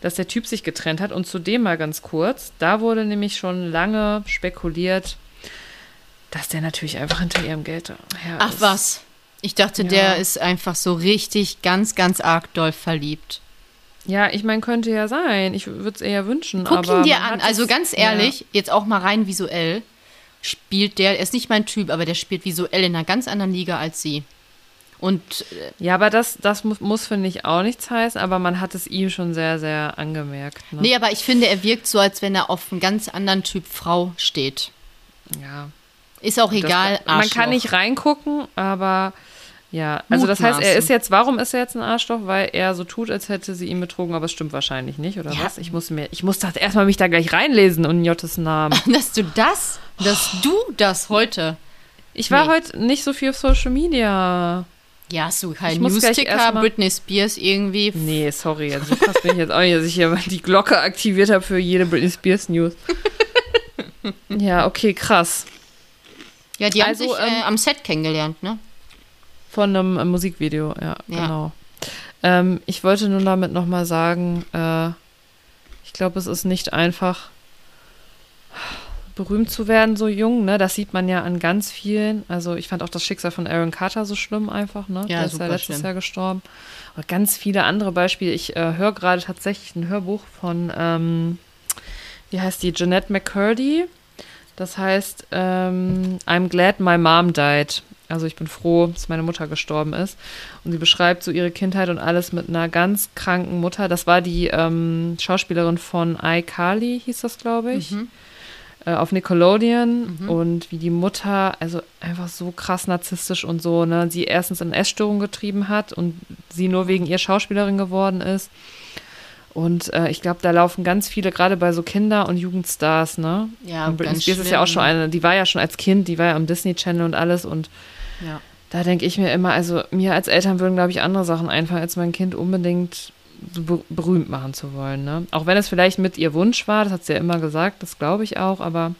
dass der Typ sich getrennt hat. Und zudem mal ganz kurz, da wurde nämlich schon lange spekuliert, dass der natürlich einfach hinter ihrem Geld her Ach ist. was. Ich dachte, Ja. der ist einfach so richtig ganz, ganz arg doll verliebt. Ja, ich meine, könnte ja sein. Ich würde es eher wünschen. Guck ihn dir an. Also ganz ehrlich, jetzt auch mal rein visuell, spielt der, er ist nicht mein Typ, aber der spielt visuell in einer ganz anderen Liga als sie. Und äh, Ja, aber das, das muss, muss finde ich, auch nichts heißen, aber man hat es ihm schon sehr, sehr angemerkt. Ne? nee, aber ich finde, er wirkt so, als wenn er auf einen ganz anderen Typ Frau steht. Ja. Ist auch Das- egal. man Arschloch. kann nicht reingucken, aber ja. Also das heißt, er ist jetzt, warum ist er jetzt ein Arschloch? Weil er so tut, als hätte sie ihn betrogen, aber es stimmt wahrscheinlich nicht, oder Ja. was? Ich muss mir, ich muss das erstmal mich da gleich reinlesen und Jottes Namen. (laughs) Dass du das, dass du das heute. Ich war Nee. heute nicht so viel auf Social Media. Ja, hast du Ich keinen muss gleich Newsticker, Britney Spears irgendwie. Nee, sorry, also so krass bin ich jetzt auch nicht, dass ich hier die Glocke aktiviert habe für jede Britney Spears News. (laughs) ja, okay, krass. Ja, die Also, haben sich äh, ähm, am Set kennengelernt, ne? Von einem äh, Musikvideo, ja, Ja. genau. Ähm, ich wollte nun damit nochmal sagen, äh, ich glaube, es ist nicht einfach, berühmt zu werden so jung, ne? Das sieht man ja an ganz vielen. Also ich fand auch das Schicksal von Aaron Carter so schlimm einfach, ne? Ja, Der ist ja letztes schlimm. Jahr gestorben. Und ganz viele andere Beispiele. Ich äh, höre gerade tatsächlich ein Hörbuch von, ähm, wie heißt die, Jeanette McCurdy. Das heißt, ähm, I'm glad my mom died. Also ich bin froh, dass meine Mutter gestorben ist. Und sie beschreibt so ihre Kindheit und alles mit einer ganz kranken Mutter. Das war die ähm, Schauspielerin von iCarly, hieß das, glaube ich. Äh, auf Nickelodeon. Und wie die Mutter, also einfach so krass narzisstisch und so, ne, sie erstens in Essstörung getrieben hat und sie nur wegen ihr Schauspielerin geworden ist. Und äh, ich glaube, da laufen ganz viele, gerade bei so Kinder- und Jugendstars, ne? Ja, und Britney ganz Spears ist ja auch schon eine, die war ja schon als Kind, die war ja am Disney Channel und alles und Ja. da denke ich mir immer, also mir als Eltern würden, glaube ich, andere Sachen einfallen, als mein Kind unbedingt so ber- berühmt machen zu wollen. Ne? Auch wenn es vielleicht mit ihr Wunsch war, das hat sie ja immer gesagt, das glaube ich auch, aber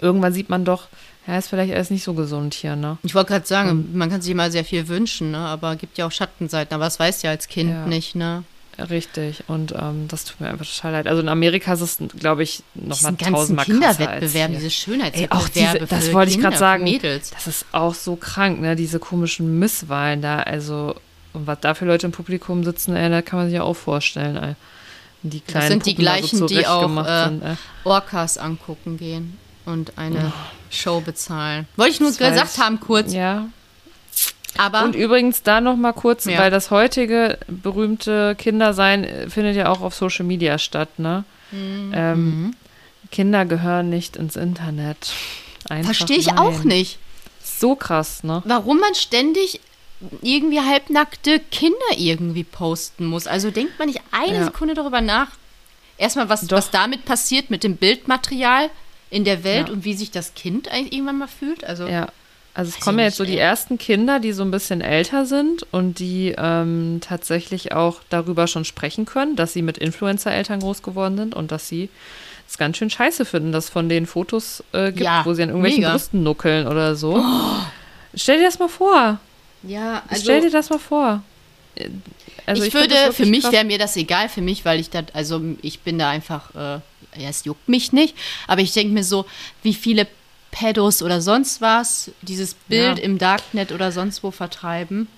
irgendwann sieht man doch, ja, ist vielleicht alles nicht so gesund hier, ne? Ich wollte gerade sagen, man kann sich immer sehr viel wünschen, ne? aber gibt ja auch Schattenseiten. Aber das weißt du ja als Kind Ja. nicht, ne? Richtig. Und ähm, das tut mir einfach total leid. Also in Amerika ist es, glaube ich, nochmal Diesen ganzen tausendmal krasser Kinderwettbewerben, diese Ey, Schönheitswettbewerbe auch diese, das wollte ich gerade sagen. Mädels. Das ist auch so krank, ne? Diese komischen Misswahlen da. Also, und was da für Leute im Publikum sitzen, ey, da kann man sich ja auch vorstellen, ey. Die kleinen sind die Puppen da gleichen, so die auch, äh, sind, ey. Orcas angucken gehen und eine Show bezahlen. Wollte ich nur Oh. Das gesagt haben, kurz. Ja. Aber Und übrigens da noch mal kurz, Ja. weil das heutige berühmte Kindersein findet ja auch auf Social Media statt, ne? Mhm. Ähm, Kinder gehören nicht ins Internet. Einfach verstehe ich nein. auch nicht, So krass, ne? warum man ständig irgendwie halbnackte Kinder irgendwie posten muss. Also denkt man nicht eine Ja. Sekunde darüber nach. Erstmal, was, Doch. was damit passiert mit dem Bildmaterial in der Welt Ja. und wie sich das Kind eigentlich irgendwann mal fühlt. Also Ja. Also es Weiß kommen ich ja jetzt so die ersten Kinder, die so ein bisschen älter sind und die ähm, tatsächlich auch darüber schon sprechen können, dass sie mit Influencer-Eltern groß geworden sind und dass sie es ganz schön scheiße finden, dass es von denen Fotos äh, gibt, Ja, wo sie an irgendwelchen mega. Brüsten nuckeln oder so. Stell dir das mal vor. ja, also Stell dir das mal vor. Also ich, das würde, für mich wäre mir das egal, für mich, weil ich da, also ich bin da einfach, äh, ja, es juckt mich nicht, aber ich denke mir so, wie viele Pedos oder sonst was dieses Bild Ja. im Darknet oder sonst wo vertreiben.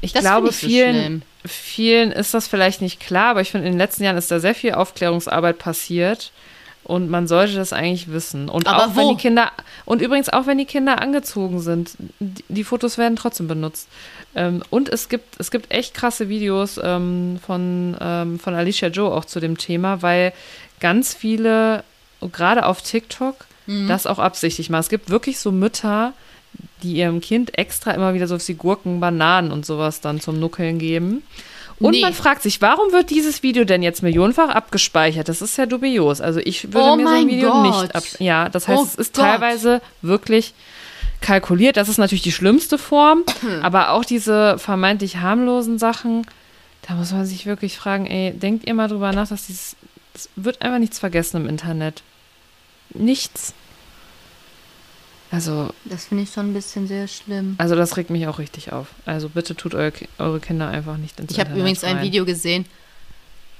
Ich Das glaube, ich so vielen, schlimm. vielen ist das vielleicht nicht klar, aber ich finde, in den letzten Jahren ist da sehr viel Aufklärungsarbeit passiert. Und man sollte das eigentlich wissen. Und Aber auch wenn wo? die Kinder, und übrigens auch wenn die Kinder angezogen sind, die, die Fotos werden trotzdem benutzt. Ähm, und es gibt, es gibt echt krasse Videos ähm, von, ähm, von Alicia Joe auch zu dem Thema, weil ganz viele, gerade auf TikTok, Mhm. das auch absichtlich machen. Es gibt wirklich so Mütter, die ihrem Kind extra immer wieder so wie Gurken, Bananen und sowas dann zum Nuckeln geben. Und Nee. man fragt sich, warum wird dieses Video denn jetzt millionenfach abgespeichert? Das ist ja dubios. Also ich würde Oh mir so ein Video Gott. nicht ab. Ja, das heißt, Oh es ist Gott. teilweise wirklich kalkuliert. Das ist natürlich die schlimmste Form, (clears throat) aber auch diese vermeintlich harmlosen Sachen, da muss man sich wirklich fragen, ey, denkt ihr mal drüber nach, dass dieses, es wird einfach nichts vergessen im Internet. Nichts. Also, Das finde ich schon ein bisschen sehr schlimm. also das regt mich auch richtig auf. Also bitte tut eure, Ki- eure Kinder einfach nicht ins Ich habe übrigens ein rein. Video gesehen.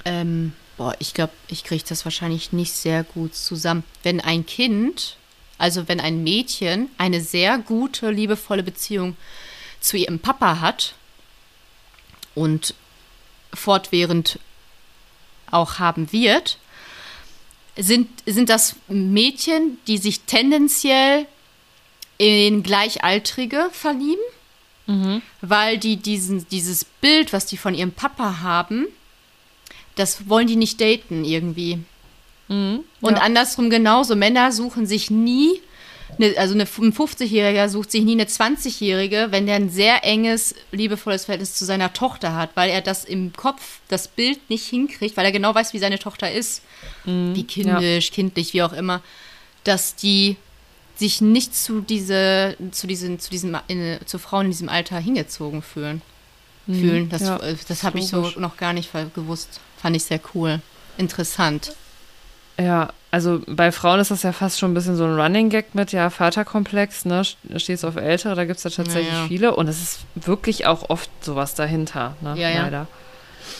Ähm, boah, ich glaube, ich kriege das wahrscheinlich nicht sehr gut zusammen. Wenn ein Kind, also wenn ein Mädchen eine sehr gute, liebevolle Beziehung zu ihrem Papa hat und fortwährend auch haben wird, sind, sind das Mädchen, die sich tendenziell in Gleichaltrige verlieben weil die diesen, dieses Bild, was die von ihrem Papa haben, das wollen die nicht daten irgendwie. Mhm. Und ja. andersrum genauso. Männer suchen sich nie, eine, also eine, ein 50-Jähriger sucht sich nie eine 20-Jährige, wenn der ein sehr enges, liebevolles Verhältnis zu seiner Tochter hat, weil er das im Kopf, das Bild nicht hinkriegt, weil er genau weiß, wie seine Tochter ist. Mhm. Wie kindisch, kindlich, wie auch immer. Dass die sich nicht zu diese, zu diesen, zu diesem, in, zu Frauen in diesem Alter hingezogen fühlen. Fühlen. Das, Mhm. Ja, äh, das habe ich so noch gar nicht gewusst. Fand ich sehr cool. Interessant. Ja, also bei Frauen ist das ja fast schon ein bisschen so ein Running Gag mit, ja, Vaterkomplex, ne, stehst auf Ältere, da gibt es ja tatsächlich Ja, ja. viele und es ist wirklich auch oft sowas dahinter, ne, Ja, leider.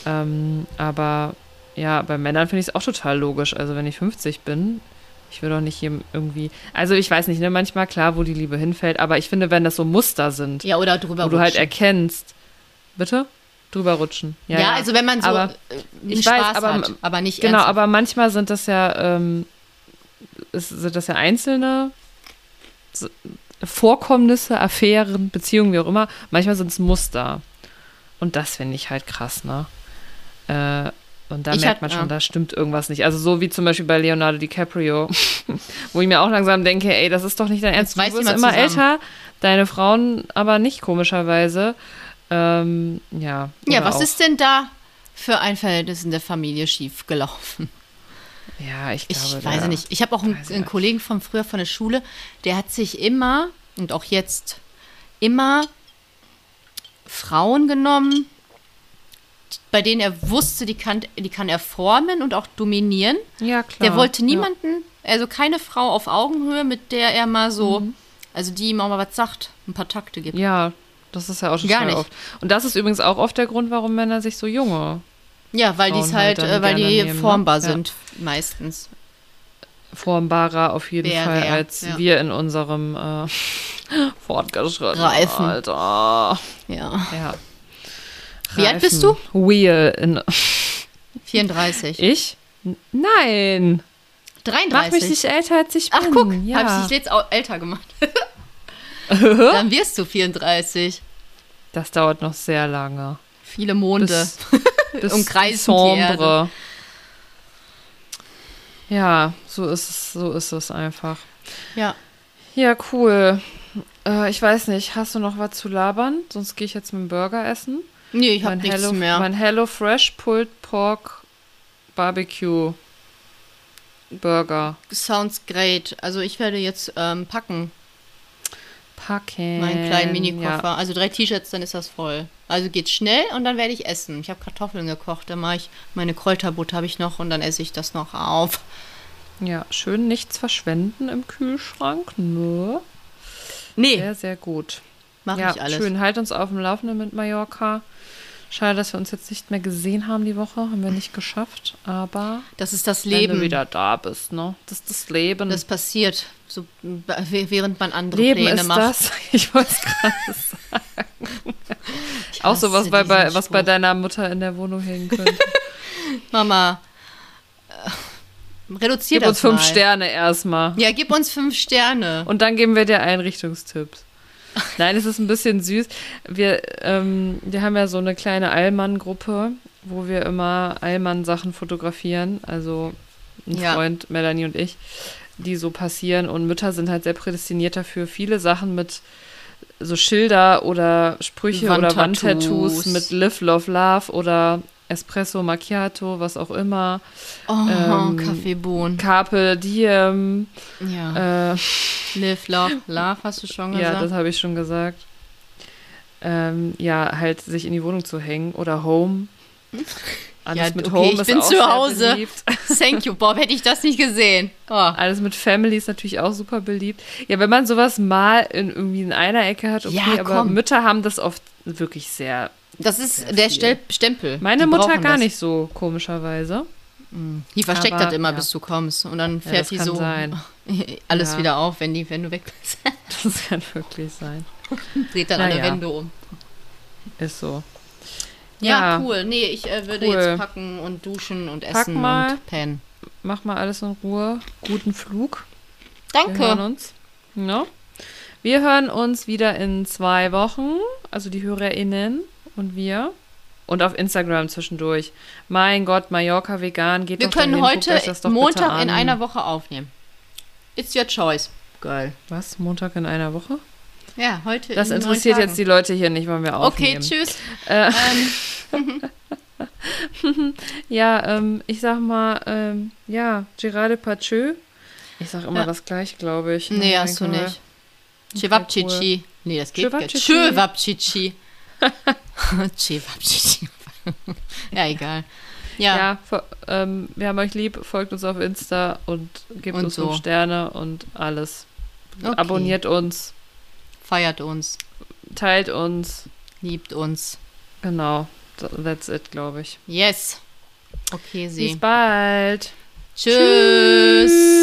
Ähm, aber ja, bei Männern finde ich es auch total logisch. Also wenn ich 50 bin, ich will doch nicht jedem irgendwie, also ich weiß nicht, ne, manchmal klar, wo die Liebe hinfällt, aber ich finde, wenn das so Muster sind, Ja, oder drüber wo du halt rutschen. erkennst, bitte? Drüber rutschen. Ja, also wenn man so aber, äh, ich Spaß weiß, aber- hat, aber nicht Genau, ernsthaft. aber manchmal sind das ja, ähm, sind das ja einzelne Vorkommnisse, Affären, Beziehungen, wie auch immer. Manchmal sind es Muster. Und das finde ich halt krass, ne? Äh, und da Ich merkt hat- man schon, ja. da stimmt irgendwas nicht. Also so wie zum Beispiel bei Leonardo DiCaprio, (laughs) wo ich mir auch langsam denke, ey, das ist doch nicht dein Ernst. Jetzt Du mal immer zusammen. älter, deine Frauen aber nicht, komischerweise. Ähm, ja. ja, was ist denn da für ein Verhältnis in der Familie schief gelaufen? Ja, ich Ich glaube. weiß da- nicht. Ich habe auch einen, weiß ich einen. Kollegen von früher von der Schule, der hat sich immer und auch jetzt immer Frauen genommen, bei denen er wusste, die kann, die kann er formen und auch dominieren. Ja, klar. Der wollte ja. niemanden, also keine Frau auf Augenhöhe, mit der er mal so, Mhm. also die ihm auch mal was sagt, ein paar Takte gibt. Ja, das ist ja auch schon Gar nicht. oft. Und das ist übrigens auch oft der Grund, warum Männer sich so junge Ja, weil die Frauen es halt halt, äh, weil die nehmen, ne? formbar Ja. sind, meistens. formbarer auf jeden Wäre Fall er, als ja. wir in unserem äh, (laughs) fortgeschrittenen Reifen. Alter. Ja. Ja. Wie alt bist du? Wheel in 34. (laughs) ich? Nein. Mach 33. mich nicht älter als ich bin. Ach, guck, ja. habe ich dich jetzt älter gemacht. (laughs) Dann wirst du 34. Das dauert noch sehr lange. Viele Monde. Bis, bis (laughs) Umkreisen. Ja, so ist es, so ist es einfach. Ja. Ja, cool. Äh, ich weiß nicht, hast du noch was zu labern? Sonst gehe ich jetzt mit dem Burger essen. Nee, ich habe nichts Hello, mehr. Mein Hello Fresh Pulled Pork Barbecue Burger Sounds great. Also ich werde jetzt ähm, packen, packen. meinen kleinen Minikoffer. Ja. Also drei T-Shirts, dann ist das voll. Also geht's schnell und dann werde ich essen. Ich habe Kartoffeln gekocht, dann mache ich meine Kräuterbutter habe ich noch und dann esse ich das noch auf. ja, schön nichts verschwenden im Kühlschrank. Nur Nee, sehr, sehr gut. mache ja, ich alles. schön. Halt uns auf dem Laufenden mit Mallorca. Schade, dass wir uns jetzt nicht mehr gesehen haben die Woche. Haben wir nicht geschafft. Aber Das ist das wenn Leben. du wieder da bist, ne? Das ist das Leben. Das passiert, so, während man andere Leben Pläne ist macht. das. (laughs) Ich wollte es gerade (laughs) sagen. Auch so was bei, bei, was bei deiner Mutter in der Wohnung hängen könnte. (laughs) Mama, äh, reduzier Gib das uns fünf mal. Sterne erstmal. Ja, gib uns fünf Sterne. Und dann geben wir dir Einrichtungstipps. (laughs) Nein, es ist ein bisschen süß. Wir, ähm, wir haben ja so eine kleine Allmann-Gruppe, wo wir immer Allmann-Sachen fotografieren. Also ein Ja. Freund, Melanie und ich, die so passieren. Und Mütter sind halt sehr prädestiniert dafür, viele Sachen mit so Schilder oder Sprüche oder Wandtattoos. Wandtattoos mit Live, Love, Love oder Espresso Macchiato, was auch immer. Oh, ähm, Kaffeebohnen. Carpe Diem. Ja. Äh, Live, love, love, hast du schon Ja, gesagt? das habe ich schon gesagt. Ähm, ja, halt sich in die Wohnung zu hängen oder Home. (laughs) Alles Ja, mit okay, Home ich ist bin auch zu Hause. beliebt. (laughs) Thank you, Bob. Hätte ich das nicht gesehen. Oh. Alles mit Family ist natürlich auch super beliebt. Ja, wenn man sowas mal in irgendwie in einer Ecke hat, okay, Ja, aber. Mütter haben das oft wirklich sehr. Das ist Sehr der viel. Stel Stempel. Meine Die Mutter gar das. nicht so, komischerweise. Die versteckt Aber, das immer, ja. bis du kommst. Und dann Ja, fährt das die kann so sein. (laughs) alles Ja. wieder auf, wenn, die, wenn du weg bist. (laughs) Das kann wirklich sein. (laughs) Dreht dann Naja. alle Wände um. Ist so. Ja, Ja. cool. Nee, ich äh, würde Cool. jetzt packen und duschen und Pack essen mal. und pennen. Mach mal alles in Ruhe. Guten Flug. Wir hören Danke. uns. No? Wir hören uns wieder in zwei Wochen, also die HörerInnen und wir. Und auf Instagram zwischendurch. Mein Gott, Mallorca vegan, geht Wir doch können dahin, guckt heute euch das doch bitte Montag in einer Woche aufnehmen. It's your choice. Geil. Was? Montag in einer Woche? Ja, heute Das in interessiert jetzt die Leute hier nicht, wollen wir Okay, aufnehmen. tschüss. Äh, Ähm, (laughs) ja, ähm, ich sag mal, ähm, ja, Gerard Depardieu. Ich sag immer Ja. das gleiche, glaube ich. nee, Oh hast du mein Gott. nicht. Cevapcici. Nee, das geht nicht. Cevapcici. (laughs) (laughs) (laughs) Ja, egal. Ja, Ja, fo- ähm, wir haben euch lieb, folgt uns auf Insta und gebt Und uns so. fünf Sterne und alles. Okay. Abonniert uns, feiert uns, teilt uns. liebt uns. Genau, that's it, glaube ich. Yes. Okay, Bis sie. bald. Tschüss.